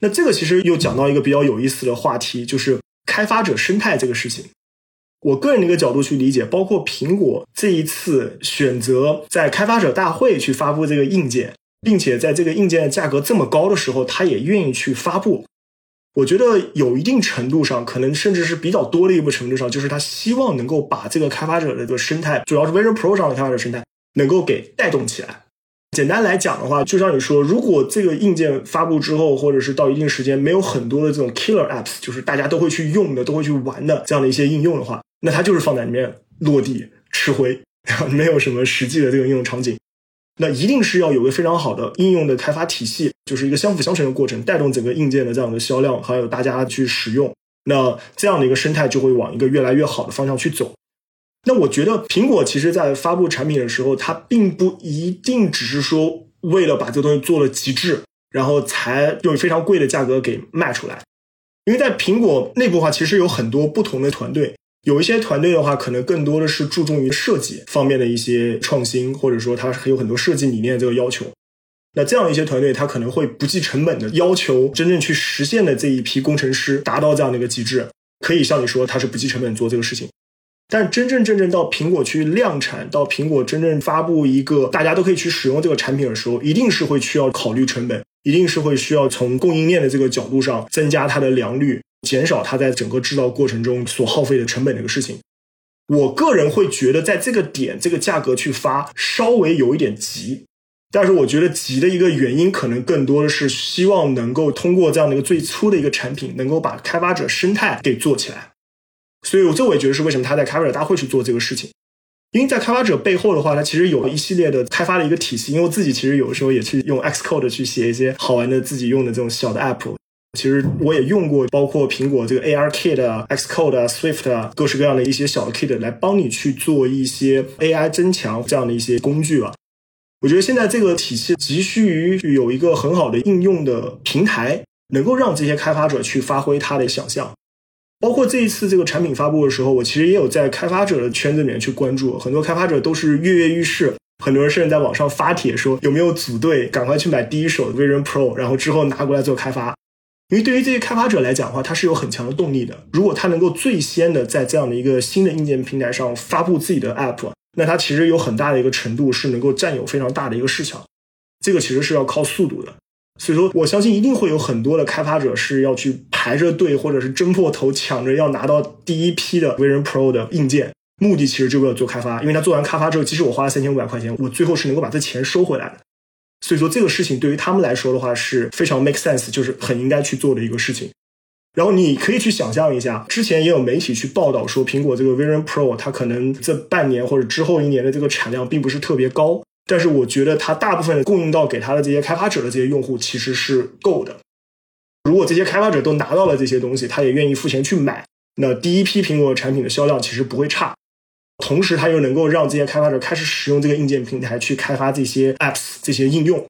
那这个其实又讲到一个比较有意思的话题，就是开发者生态这个事情。我个人的一个角度去理解，包括苹果这一次选择在开发者大会去发布这个硬件。并且在这个硬件价格这么高的时候，他也愿意去发布。我觉得有一定程度上，可能甚至是比较多的一部程度上，就是他希望能够把这个开发者的这个生态，主要是 Vision Pro 上的开发者生态，能够给带动起来。简单来讲的话，就像你说，如果这个硬件发布之后，或者是到一定时间没有很多的这种 killer apps，就是大家都会去用的、都会去玩的这样的一些应用的话，那它就是放在里面落地吃灰，没有什么实际的这个应用场景。那一定是要有个非常好的应用的开发体系，就是一个相辅相成的过程，带动整个硬件的这样的销量，还有大家去使用。那这样的一个生态就会往一个越来越好的方向去走。那我觉得苹果其实在发布产品的时候，它并不一定只是说为了把这个东西做了极致，然后才用非常贵的价格给卖出来。因为在苹果内部的话，其实有很多不同的团队。有一些团队的话，可能更多的是注重于设计方面的一些创新，或者说它有很多设计理念这个要求。那这样一些团队，它可能会不计成本的要求真正去实现的这一批工程师达到这样的一个极致，可以像你说，它是不计成本做这个事情。但真真正正到苹果去量产，到苹果真正发布一个大家都可以去使用这个产品的时候，一定是会需要考虑成本，一定是会需要从供应链的这个角度上增加它的良率。减少它在整个制造过程中所耗费的成本这个事情，我个人会觉得在这个点这个价格去发稍微有一点急，但是我觉得急的一个原因可能更多的是希望能够通过这样的一个最初的一个产品，能够把开发者生态给做起来。所以，我这我也觉得是为什么他在开发者大会去做这个事情。因为在开发者背后的话，它其实有一系列的开发的一个体系。因为我自己其实有的时候也去用 Xcode 去写一些好玩的自己用的这种小的 App。其实我也用过，包括苹果这个 ARKit 啊、Xcode 啊、Swift 啊，各式各样的一些小的 Kit 来帮你去做一些 AI 增强这样的一些工具吧。我觉得现在这个体系急需于有一个很好的应用的平台，能够让这些开发者去发挥他的想象。包括这一次这个产品发布的时候，我其实也有在开发者的圈子里面去关注，很多开发者都是跃跃欲试，很多人甚至在网上发帖说有没有组队，赶快去买第一手的 Vision Pro，然后之后拿过来做开发。因为对于这些开发者来讲的话，他是有很强的动力的。如果他能够最先的在这样的一个新的硬件平台上发布自己的 App，那他其实有很大的一个程度是能够占有非常大的一个市场。这个其实是要靠速度的。所以说，我相信一定会有很多的开发者是要去排着队，或者是争破头抢着要拿到第一批的 V1 Pro 的硬件。目的其实就为了做开发，因为他做完开发之后，即使我花了三千五百块钱，我最后是能够把这钱收回来的。所以说，这个事情对于他们来说的话是非常 make sense，就是很应该去做的一个事情。然后你可以去想象一下，之前也有媒体去报道说，苹果这个 Vision Pro 它可能这半年或者之后一年的这个产量并不是特别高。但是我觉得它大部分供应到给它的这些开发者的这些用户其实是够的。如果这些开发者都拿到了这些东西，他也愿意付钱去买，那第一批苹果产品的销量其实不会差。同时，它又能够让这些开发者开始使用这个硬件平台去开发这些 apps 这些应用。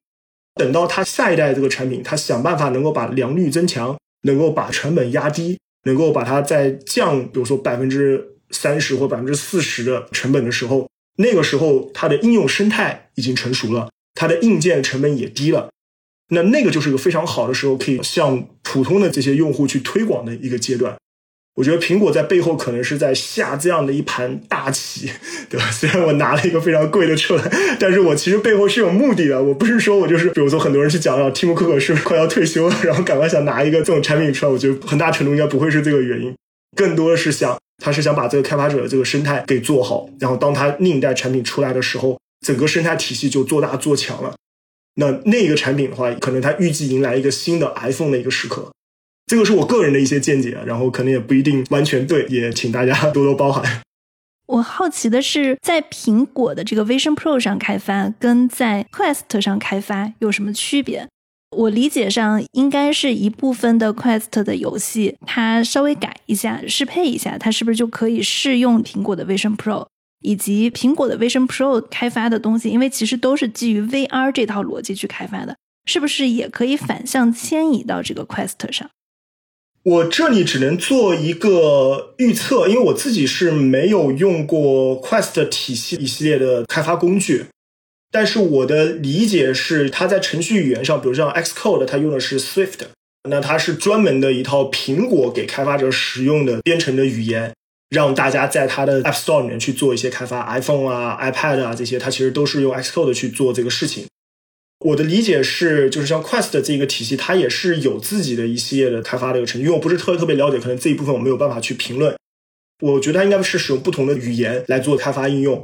等到它下一代这个产品，它想办法能够把良率增强，能够把成本压低，能够把它再降，比如说百分之三十或百分之四十的成本的时候。那个时候，它的应用生态已经成熟了，它的硬件成本也低了，那那个就是一个非常好的时候，可以向普通的这些用户去推广的一个阶段。我觉得苹果在背后可能是在下这样的一盘大棋，对吧？虽然我拿了一个非常贵的出来，但是我其实背后是有目的的。我不是说我就是，比如说很多人去讲啊 Tim Cook 是快要退休了，然后赶快想拿一个这种产品出来，我觉得很大程度应该不会是这个原因，更多的是想。他是想把这个开发者的这个生态给做好，然后当他另一代产品出来的时候，整个生态体系就做大做强了。那那个产品的话，可能他预计迎来一个新的 iPhone 的一个时刻。这个是我个人的一些见解，然后可能也不一定完全对，也请大家多多包涵。我好奇的是，在苹果的这个 Vision Pro 上开发，跟在 Quest 上开发有什么区别？我理解上应该是一部分的 Quest 的游戏，它稍微改一下、适配一下，它是不是就可以适用苹果的 Vision Pro？以及苹果的 Vision Pro 开发的东西，因为其实都是基于 VR 这套逻辑去开发的，是不是也可以反向迁移到这个 Quest 上？我这里只能做一个预测，因为我自己是没有用过 Quest 体系一系列的开发工具。但是我的理解是，它在程序语言上，比如像 Xcode，它用的是 Swift，那它是专门的一套苹果给开发者使用的编程的语言，让大家在它的 App Store 里面去做一些开发，iPhone 啊、iPad 啊这些，它其实都是用 Xcode 去做这个事情。我的理解是，就是像 Quest 这个体系，它也是有自己的一系列的开发的一个程序，因为我不是特别特别了解，可能这一部分我没有办法去评论。我觉得它应该是使用不同的语言来做开发应用。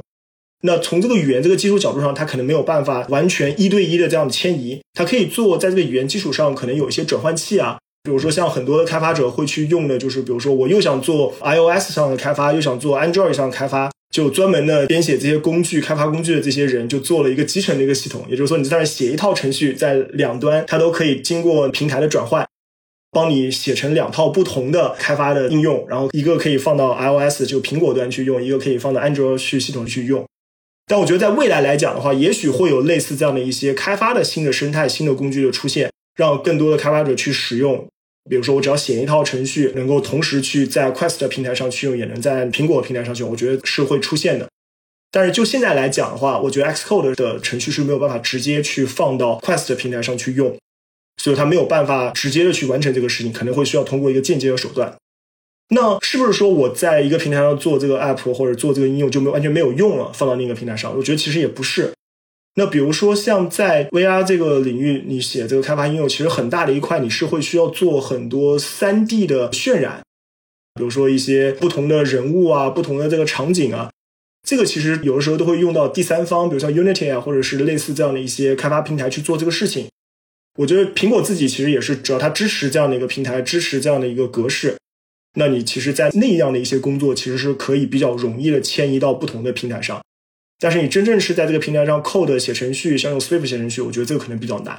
那从这个语言这个基础角度上，它可能没有办法完全一对一的这样迁移，它可以做在这个语言基础上，可能有一些转换器啊，比如说像很多的开发者会去用的，就是比如说我又想做 iOS 上的开发，又想做 Android 上的开发，就专门的编写这些工具、开发工具的这些人，就做了一个集成的一个系统，也就是说你在那写一套程序，在两端它都可以经过平台的转换，帮你写成两套不同的开发的应用，然后一个可以放到 iOS 就苹果端去用，一个可以放到安卓去系统去用。但我觉得在未来来讲的话，也许会有类似这样的一些开发的新的生态、新的工具的出现，让更多的开发者去使用。比如说，我只要写一套程序，能够同时去在 Quest 平台上去用，也能在苹果平台上去用，我觉得是会出现的。但是就现在来讲的话，我觉得 Xcode 的程序是没有办法直接去放到 Quest 平台上去用，所以它没有办法直接的去完成这个事情，可能会需要通过一个间接的手段。那是不是说我在一个平台上做这个 app 或者做这个应用就没有完全没有用了？放到另一个平台上，我觉得其实也不是。那比如说像在 VR 这个领域，你写这个开发应用，其实很大的一块你是会需要做很多 3D 的渲染。比如说一些不同的人物啊，不同的这个场景啊，这个其实有的时候都会用到第三方，比如像 Unity 啊，或者是类似这样的一些开发平台去做这个事情。我觉得苹果自己其实也是，只要它支持这样的一个平台，支持这样的一个格式，那你其实，在那样的一些工作，其实是可以比较容易的迁移到不同的平台上。但是你真正是在这个平台上 code 写程序，像用 Swift 写程序，我觉得这个可能比较难。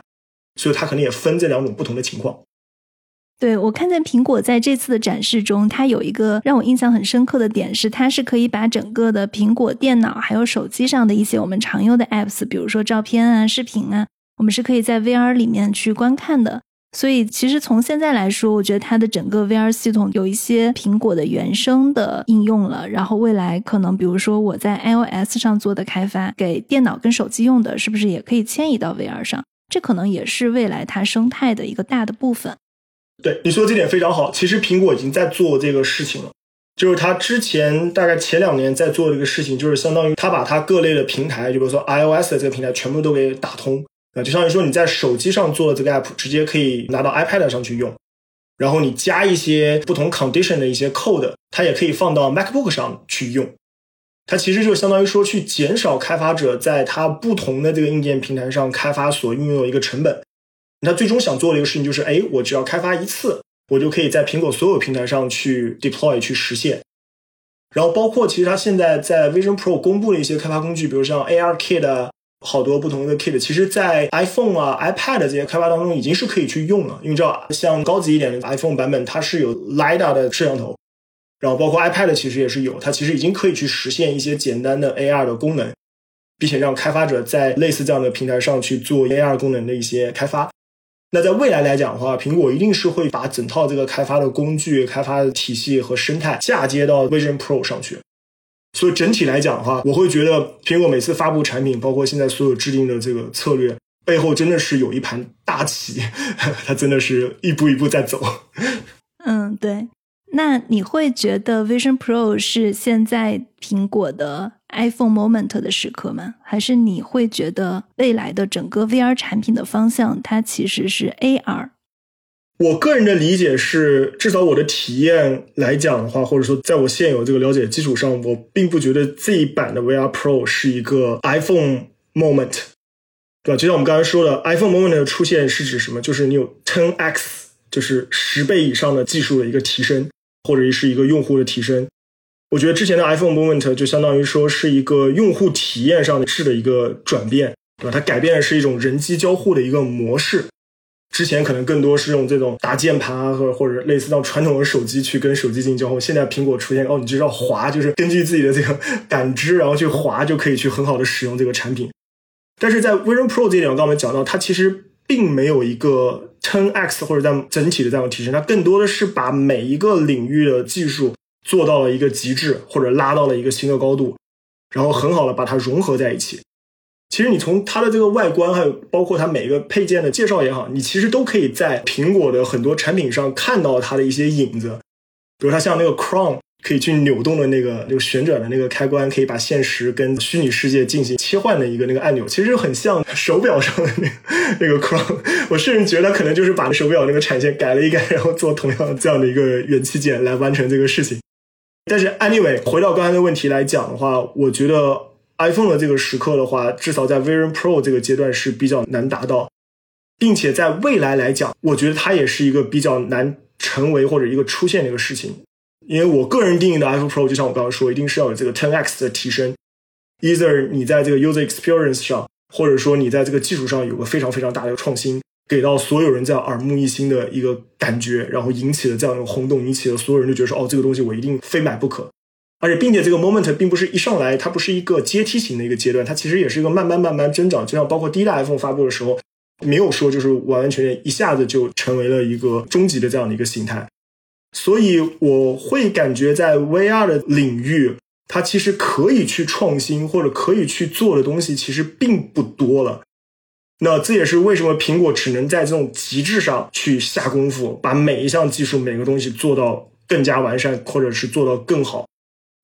所以它可能也分这两种不同的情况。对我看见苹果在这次的展示中，它有一个让我印象很深刻的点是，它是可以把整个的苹果电脑还有手机上的一些我们常用的 apps，比如说照片啊、视频啊。我们是可以在 VR 里面去观看的，所以其实从现在来说，我觉得它的整个 VR 系统有一些苹果的原生的应用了。然后未来可能，比如说我在 iOS 上做的开发，给电脑跟手机用的，是不是也可以迁移到 VR 上？这可能也是未来它生态的一个大的部分。对你说这点非常好，其实苹果已经在做这个事情了，就是它之前大概前两年在做的一个事情，就是相当于它把它各类的平台，就比如说 iOS 的这个平台，全部都给打通。啊，就相当于说你在手机上做的这个 app，直接可以拿到 iPad 上去用，然后你加一些不同 condition 的一些 code，它也可以放到 MacBook 上去用。它其实就相当于说去减少开发者在它不同的这个硬件平台上开发所运用的一个成本。它最终想做的一个事情就是，哎，我只要开发一次，我就可以在苹果所有平台上去 deploy 去实现。然后包括其实它现在在 Vision Pro 公布的一些开发工具，比如像 ARKit。好多不同的 kit，其实，在 iPhone 啊、iPad 这些开发当中，已经是可以去用了。因为知道，像高级一点的 iPhone 版本，它是有 LiDAR 的摄像头，然后包括 iPad 其实也是有，它其实已经可以去实现一些简单的 AR 的功能，并且让开发者在类似这样的平台上去做 AR 功能的一些开发。那在未来来讲的话，苹果一定是会把整套这个开发的工具、开发的体系和生态嫁接到 Vision Pro 上去。所以整体来讲的话，我会觉得苹果每次发布产品，包括现在所有制定的这个策略背后，真的是有一盘大棋，它真的是一步一步在走。嗯，对。那你会觉得 Vision Pro 是现在苹果的 iPhone Moment 的时刻吗？还是你会觉得未来的整个 VR 产品的方向，它其实是 AR？我个人的理解是，至少我的体验来讲的话，或者说在我现有这个了解基础上，我并不觉得这一版的 VR Pro 是一个 iPhone Moment，对吧？就像我们刚才说的，iPhone Moment 的出现是指什么？就是你有 Ten X，就是十倍以上的技术的一个提升，或者是一个用户的提升。我觉得之前的 iPhone Moment 就相当于说是一个用户体验上的质的一个转变，对吧？它改变的是一种人机交互的一个模式。之前可能更多是用这种打键盘啊，或者或者类似到传统的手机去跟手机进行交互。现在苹果出现哦，你知道滑，就是根据自己的这个感知，然后去滑，就可以去很好的使用这个产品。但是在 Vision Pro 这一点，我刚才讲到，它其实并没有一个 Ten X 或者在整体的这样提升，它更多的是把每一个领域的技术做到了一个极致，或者拉到了一个新的高度，然后很好的把它融合在一起。其实你从它的这个外观，还有包括它每一个配件的介绍也好，你其实都可以在苹果的很多产品上看到它的一些影子。比如它像那个 Crown 可以去扭动的那个那个旋转的那个开关，可以把现实跟虚拟世界进行切换的一个那个按钮，其实很像手表上的那个 那个 Crown。我甚至觉得可能就是把手表那个产线改了一改，然后做同样这样的一个元器件来完成这个事情。但是 anyway，回到刚才的问题来讲的话，我觉得。iPhone 的这个时刻的话，至少在 Vision Pro 这个阶段是比较难达到，并且在未来来讲，我觉得它也是一个比较难成为或者一个出现的一个事情。因为我个人定义的 iPhone Pro，就像我刚刚说，一定是要有这个 Ten X 的提升，either 你在这个 User Experience 上，或者说你在这个技术上有个非常非常大的创新，给到所有人这样耳目一新的一个感觉，然后引起了这样一个轰动，引起了所有人都觉得说，哦，这个东西我一定非买不可。而且，并且这个 moment 并不是一上来，它不是一个阶梯型的一个阶段，它其实也是一个慢慢慢慢增长。就像包括第一代 iPhone 发布的时候，没有说就是完完全全一下子就成为了一个终极的这样的一个形态。所以我会感觉在 VR 的领域，它其实可以去创新或者可以去做的东西其实并不多了。那这也是为什么苹果只能在这种极致上去下功夫，把每一项技术、每个东西做到更加完善，或者是做到更好。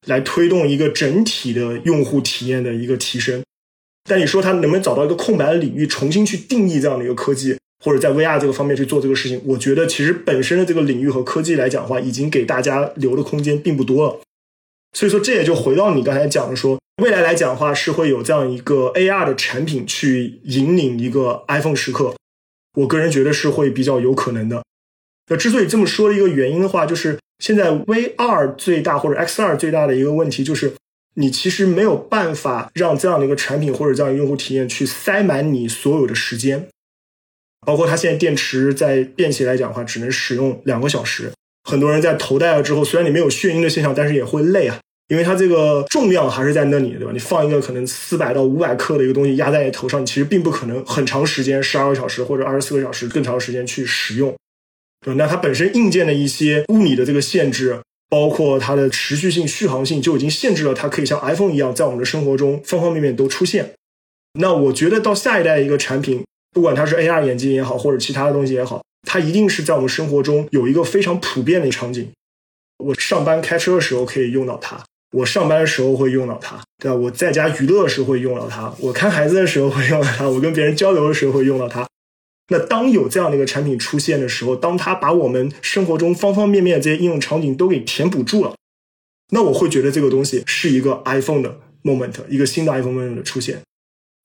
来推动一个整体的用户体验的一个提升，但你说它能不能找到一个空白的领域，重新去定义这样的一个科技，或者在 VR 这个方面去做这个事情，我觉得其实本身的这个领域和科技来讲的话，已经给大家留的空间并不多了。所以说，这也就回到你刚才讲的说，未来来讲的话，是会有这样一个 AR 的产品去引领一个 iPhone 时刻。我个人觉得是会比较有可能的。那之所以这么说的一个原因的话，就是现在 VR 最大或者 XR 最大的一个问题就是。你其实没有办法让这样的一个产品或者这样的用户体验去塞满你所有的时间，包括它现在电池在便携来讲的话，只能使用两个小时。很多人在头戴了之后，虽然你没有眩晕的现象，但是也会累啊，因为它这个重量还是在那里，对吧？你放一个可能四百到五百克的一个东西压在你头上，你其实并不可能很长时间，十二个小时或者二十四个小时更长时间去使用，对那它本身硬件的一些物理的这个限制。包括它的持续性、续航性就已经限制了它可以像 iPhone 一样在我们的生活中方方面面都出现。那我觉得到下一代一个产品，不管它是 AR 眼镜也好，或者其他的东西也好，它一定是在我们生活中有一个非常普遍的场景。我上班开车的时候可以用到它，我上班的时候会用到它，对吧？我在家娱乐的时候会用到它，我看孩子的时候会用到它，我跟别人交流的时候会用到它。那当有这样的一个产品出现的时候，当它把我们生活中方方面面这些应用场景都给填补住了，那我会觉得这个东西是一个 iPhone 的 moment，一个新的 iPhone moment 的出现。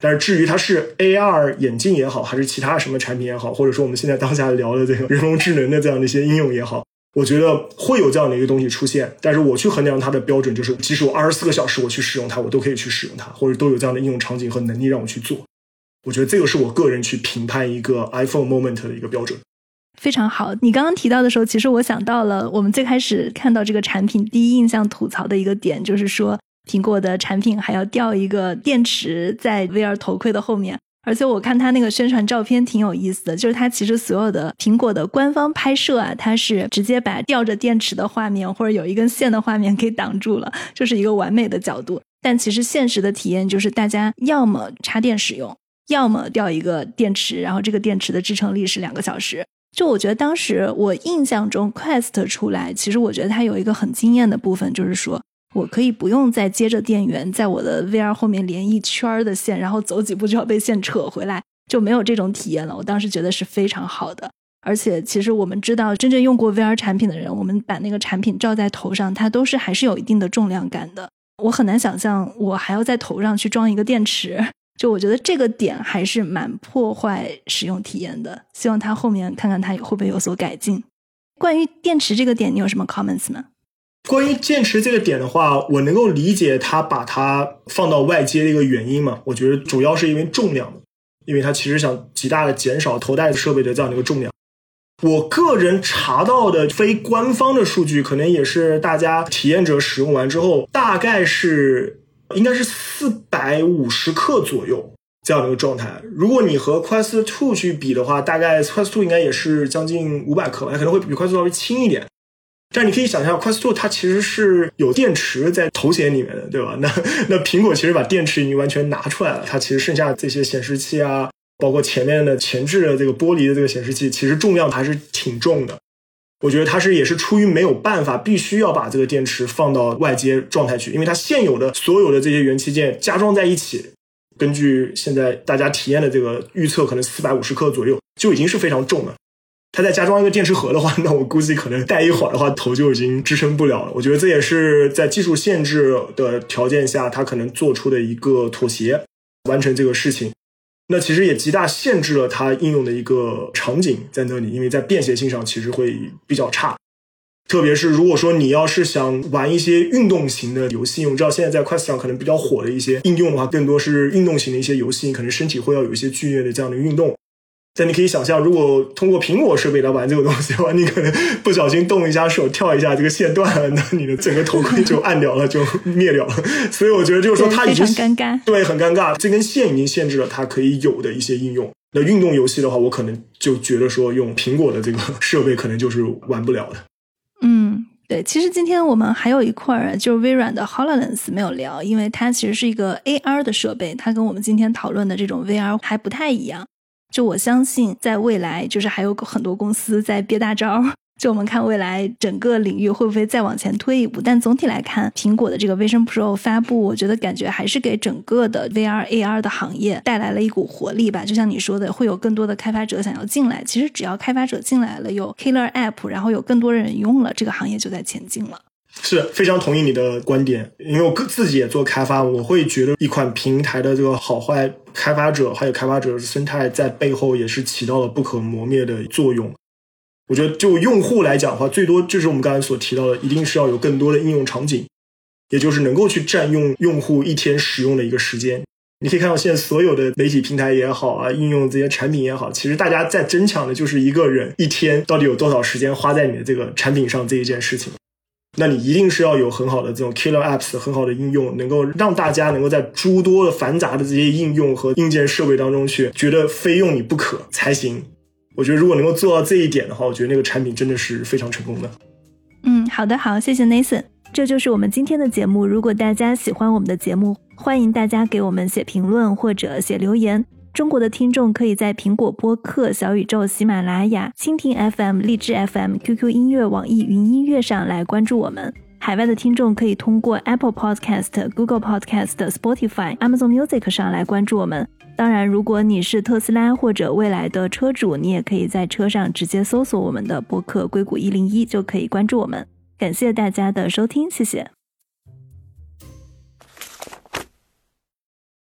但是至于它是 AR 眼镜也好，还是其他什么产品也好，或者说我们现在当下聊的这个人工智能的这样的一些应用也好，我觉得会有这样的一个东西出现。但是我去衡量它的标准就是，即使我二十四个小时我去使用它，我都可以去使用它，或者都有这样的应用场景和能力让我去做。我觉得这个是我个人去评判一个 iPhone moment 的一个标准。非常好，你刚刚提到的时候，其实我想到了我们最开始看到这个产品第一印象吐槽的一个点，就是说苹果的产品还要吊一个电池在 VR 头盔的后面。而且我看它那个宣传照片挺有意思的，就是它其实所有的苹果的官方拍摄啊，它是直接把吊着电池的画面或者有一根线的画面给挡住了，就是一个完美的角度。但其实现实的体验就是大家要么插电使用。要么掉一个电池，然后这个电池的支撑力是两个小时。就我觉得当时我印象中，Quest 出来，其实我觉得它有一个很惊艳的部分，就是说我可以不用再接着电源在我的 VR 后面连一圈的线，然后走几步就要被线扯回来，就没有这种体验了。我当时觉得是非常好的。而且其实我们知道，真正用过 VR 产品的人，我们把那个产品罩在头上，它都是还是有一定的重量感的。我很难想象我还要在头上去装一个电池。就我觉得这个点还是蛮破坏使用体验的，希望它后面看看它会不会有所改进。关于电池这个点，你有什么 comments 吗？关于电池这个点的话，我能够理解它把它放到外接的一个原因嘛。我觉得主要是因为重量，因为它其实想极大的减少头戴设备的这样的一个重量。我个人查到的非官方的数据，可能也是大家体验者使用完之后，大概是。应该是四百五十克左右这样的一个状态。如果你和 Quest Two 去比的话，大概 Quest Two 应该也是将近五百克，吧可能会比 Quest 稍微轻一点。但你可以想象，Quest Two 它其实是有电池在头显里面的，对吧？那那苹果其实把电池已经完全拿出来了，它其实剩下这些显示器啊，包括前面的前置的这个玻璃的这个显示器，其实重量还是挺重的。我觉得它是也是出于没有办法，必须要把这个电池放到外接状态去，因为它现有的所有的这些元器件加装在一起，根据现在大家体验的这个预测，可能四百五十克左右就已经是非常重了。它再加装一个电池盒的话，那我估计可能戴一会儿的话，头就已经支撑不了了。我觉得这也是在技术限制的条件下，它可能做出的一个妥协，完成这个事情。那其实也极大限制了它应用的一个场景在那里，因为在便携性上其实会比较差。特别是如果说你要是想玩一些运动型的游戏，我们知道现在在 Quest 上可能比较火的一些应用的话，更多是运动型的一些游戏，你可能身体会要有一些剧烈的这样的运动。但你可以想象，如果通过苹果设备来玩这个东西的话，你可能不小心动一下手、跳一下，这个线断了，那你的整个头盔就暗掉了，就灭掉了。所以我觉得就是说，它已经尴尬，对，很尴尬。这根线已经限制了它可以有的一些应用。那运动游戏的话，我可能就觉得说，用苹果的这个设备可能就是玩不了的。嗯，对。其实今天我们还有一块儿，就是微软的 Hololens 没有聊，因为它其实是一个 AR 的设备，它跟我们今天讨论的这种 VR 还不太一样。就我相信，在未来，就是还有很多公司在憋大招，就我们看未来整个领域会不会再往前推一步？但总体来看，苹果的这个 Vision Pro 发布，我觉得感觉还是给整个的 VR AR 的行业带来了一股活力吧。就像你说的，会有更多的开发者想要进来。其实只要开发者进来了，有 Killer App，然后有更多人用了，这个行业就在前进了。是非常同意你的观点，因为我自己也做开发，我会觉得一款平台的这个好坏，开发者还有开发者生态在背后也是起到了不可磨灭的作用。我觉得就用户来讲的话，最多就是我们刚才所提到的，一定是要有更多的应用场景，也就是能够去占用用户一天使用的一个时间。你可以看到现在所有的媒体平台也好啊，应用这些产品也好，其实大家在争抢的就是一个人一天到底有多少时间花在你的这个产品上这一件事情。那你一定是要有很好的这种 killer apps，很好的应用，能够让大家能够在诸多的繁杂的这些应用和硬件设备当中去觉得非用你不可才行。我觉得如果能够做到这一点的话，我觉得那个产品真的是非常成功的。嗯，好的，好，谢谢 Nathan，这就是我们今天的节目。如果大家喜欢我们的节目，欢迎大家给我们写评论或者写留言。中国的听众可以在苹果播客、小宇宙、喜马拉雅、蜻蜓 FM、荔枝 FM、QQ 音乐、网易云音乐上来关注我们。海外的听众可以通过 Apple Podcast、Google Podcast、Spotify、Amazon Music 上来关注我们。当然，如果你是特斯拉或者未来的车主，你也可以在车上直接搜索我们的播客“硅谷一零一”，就可以关注我们。感谢大家的收听，谢谢。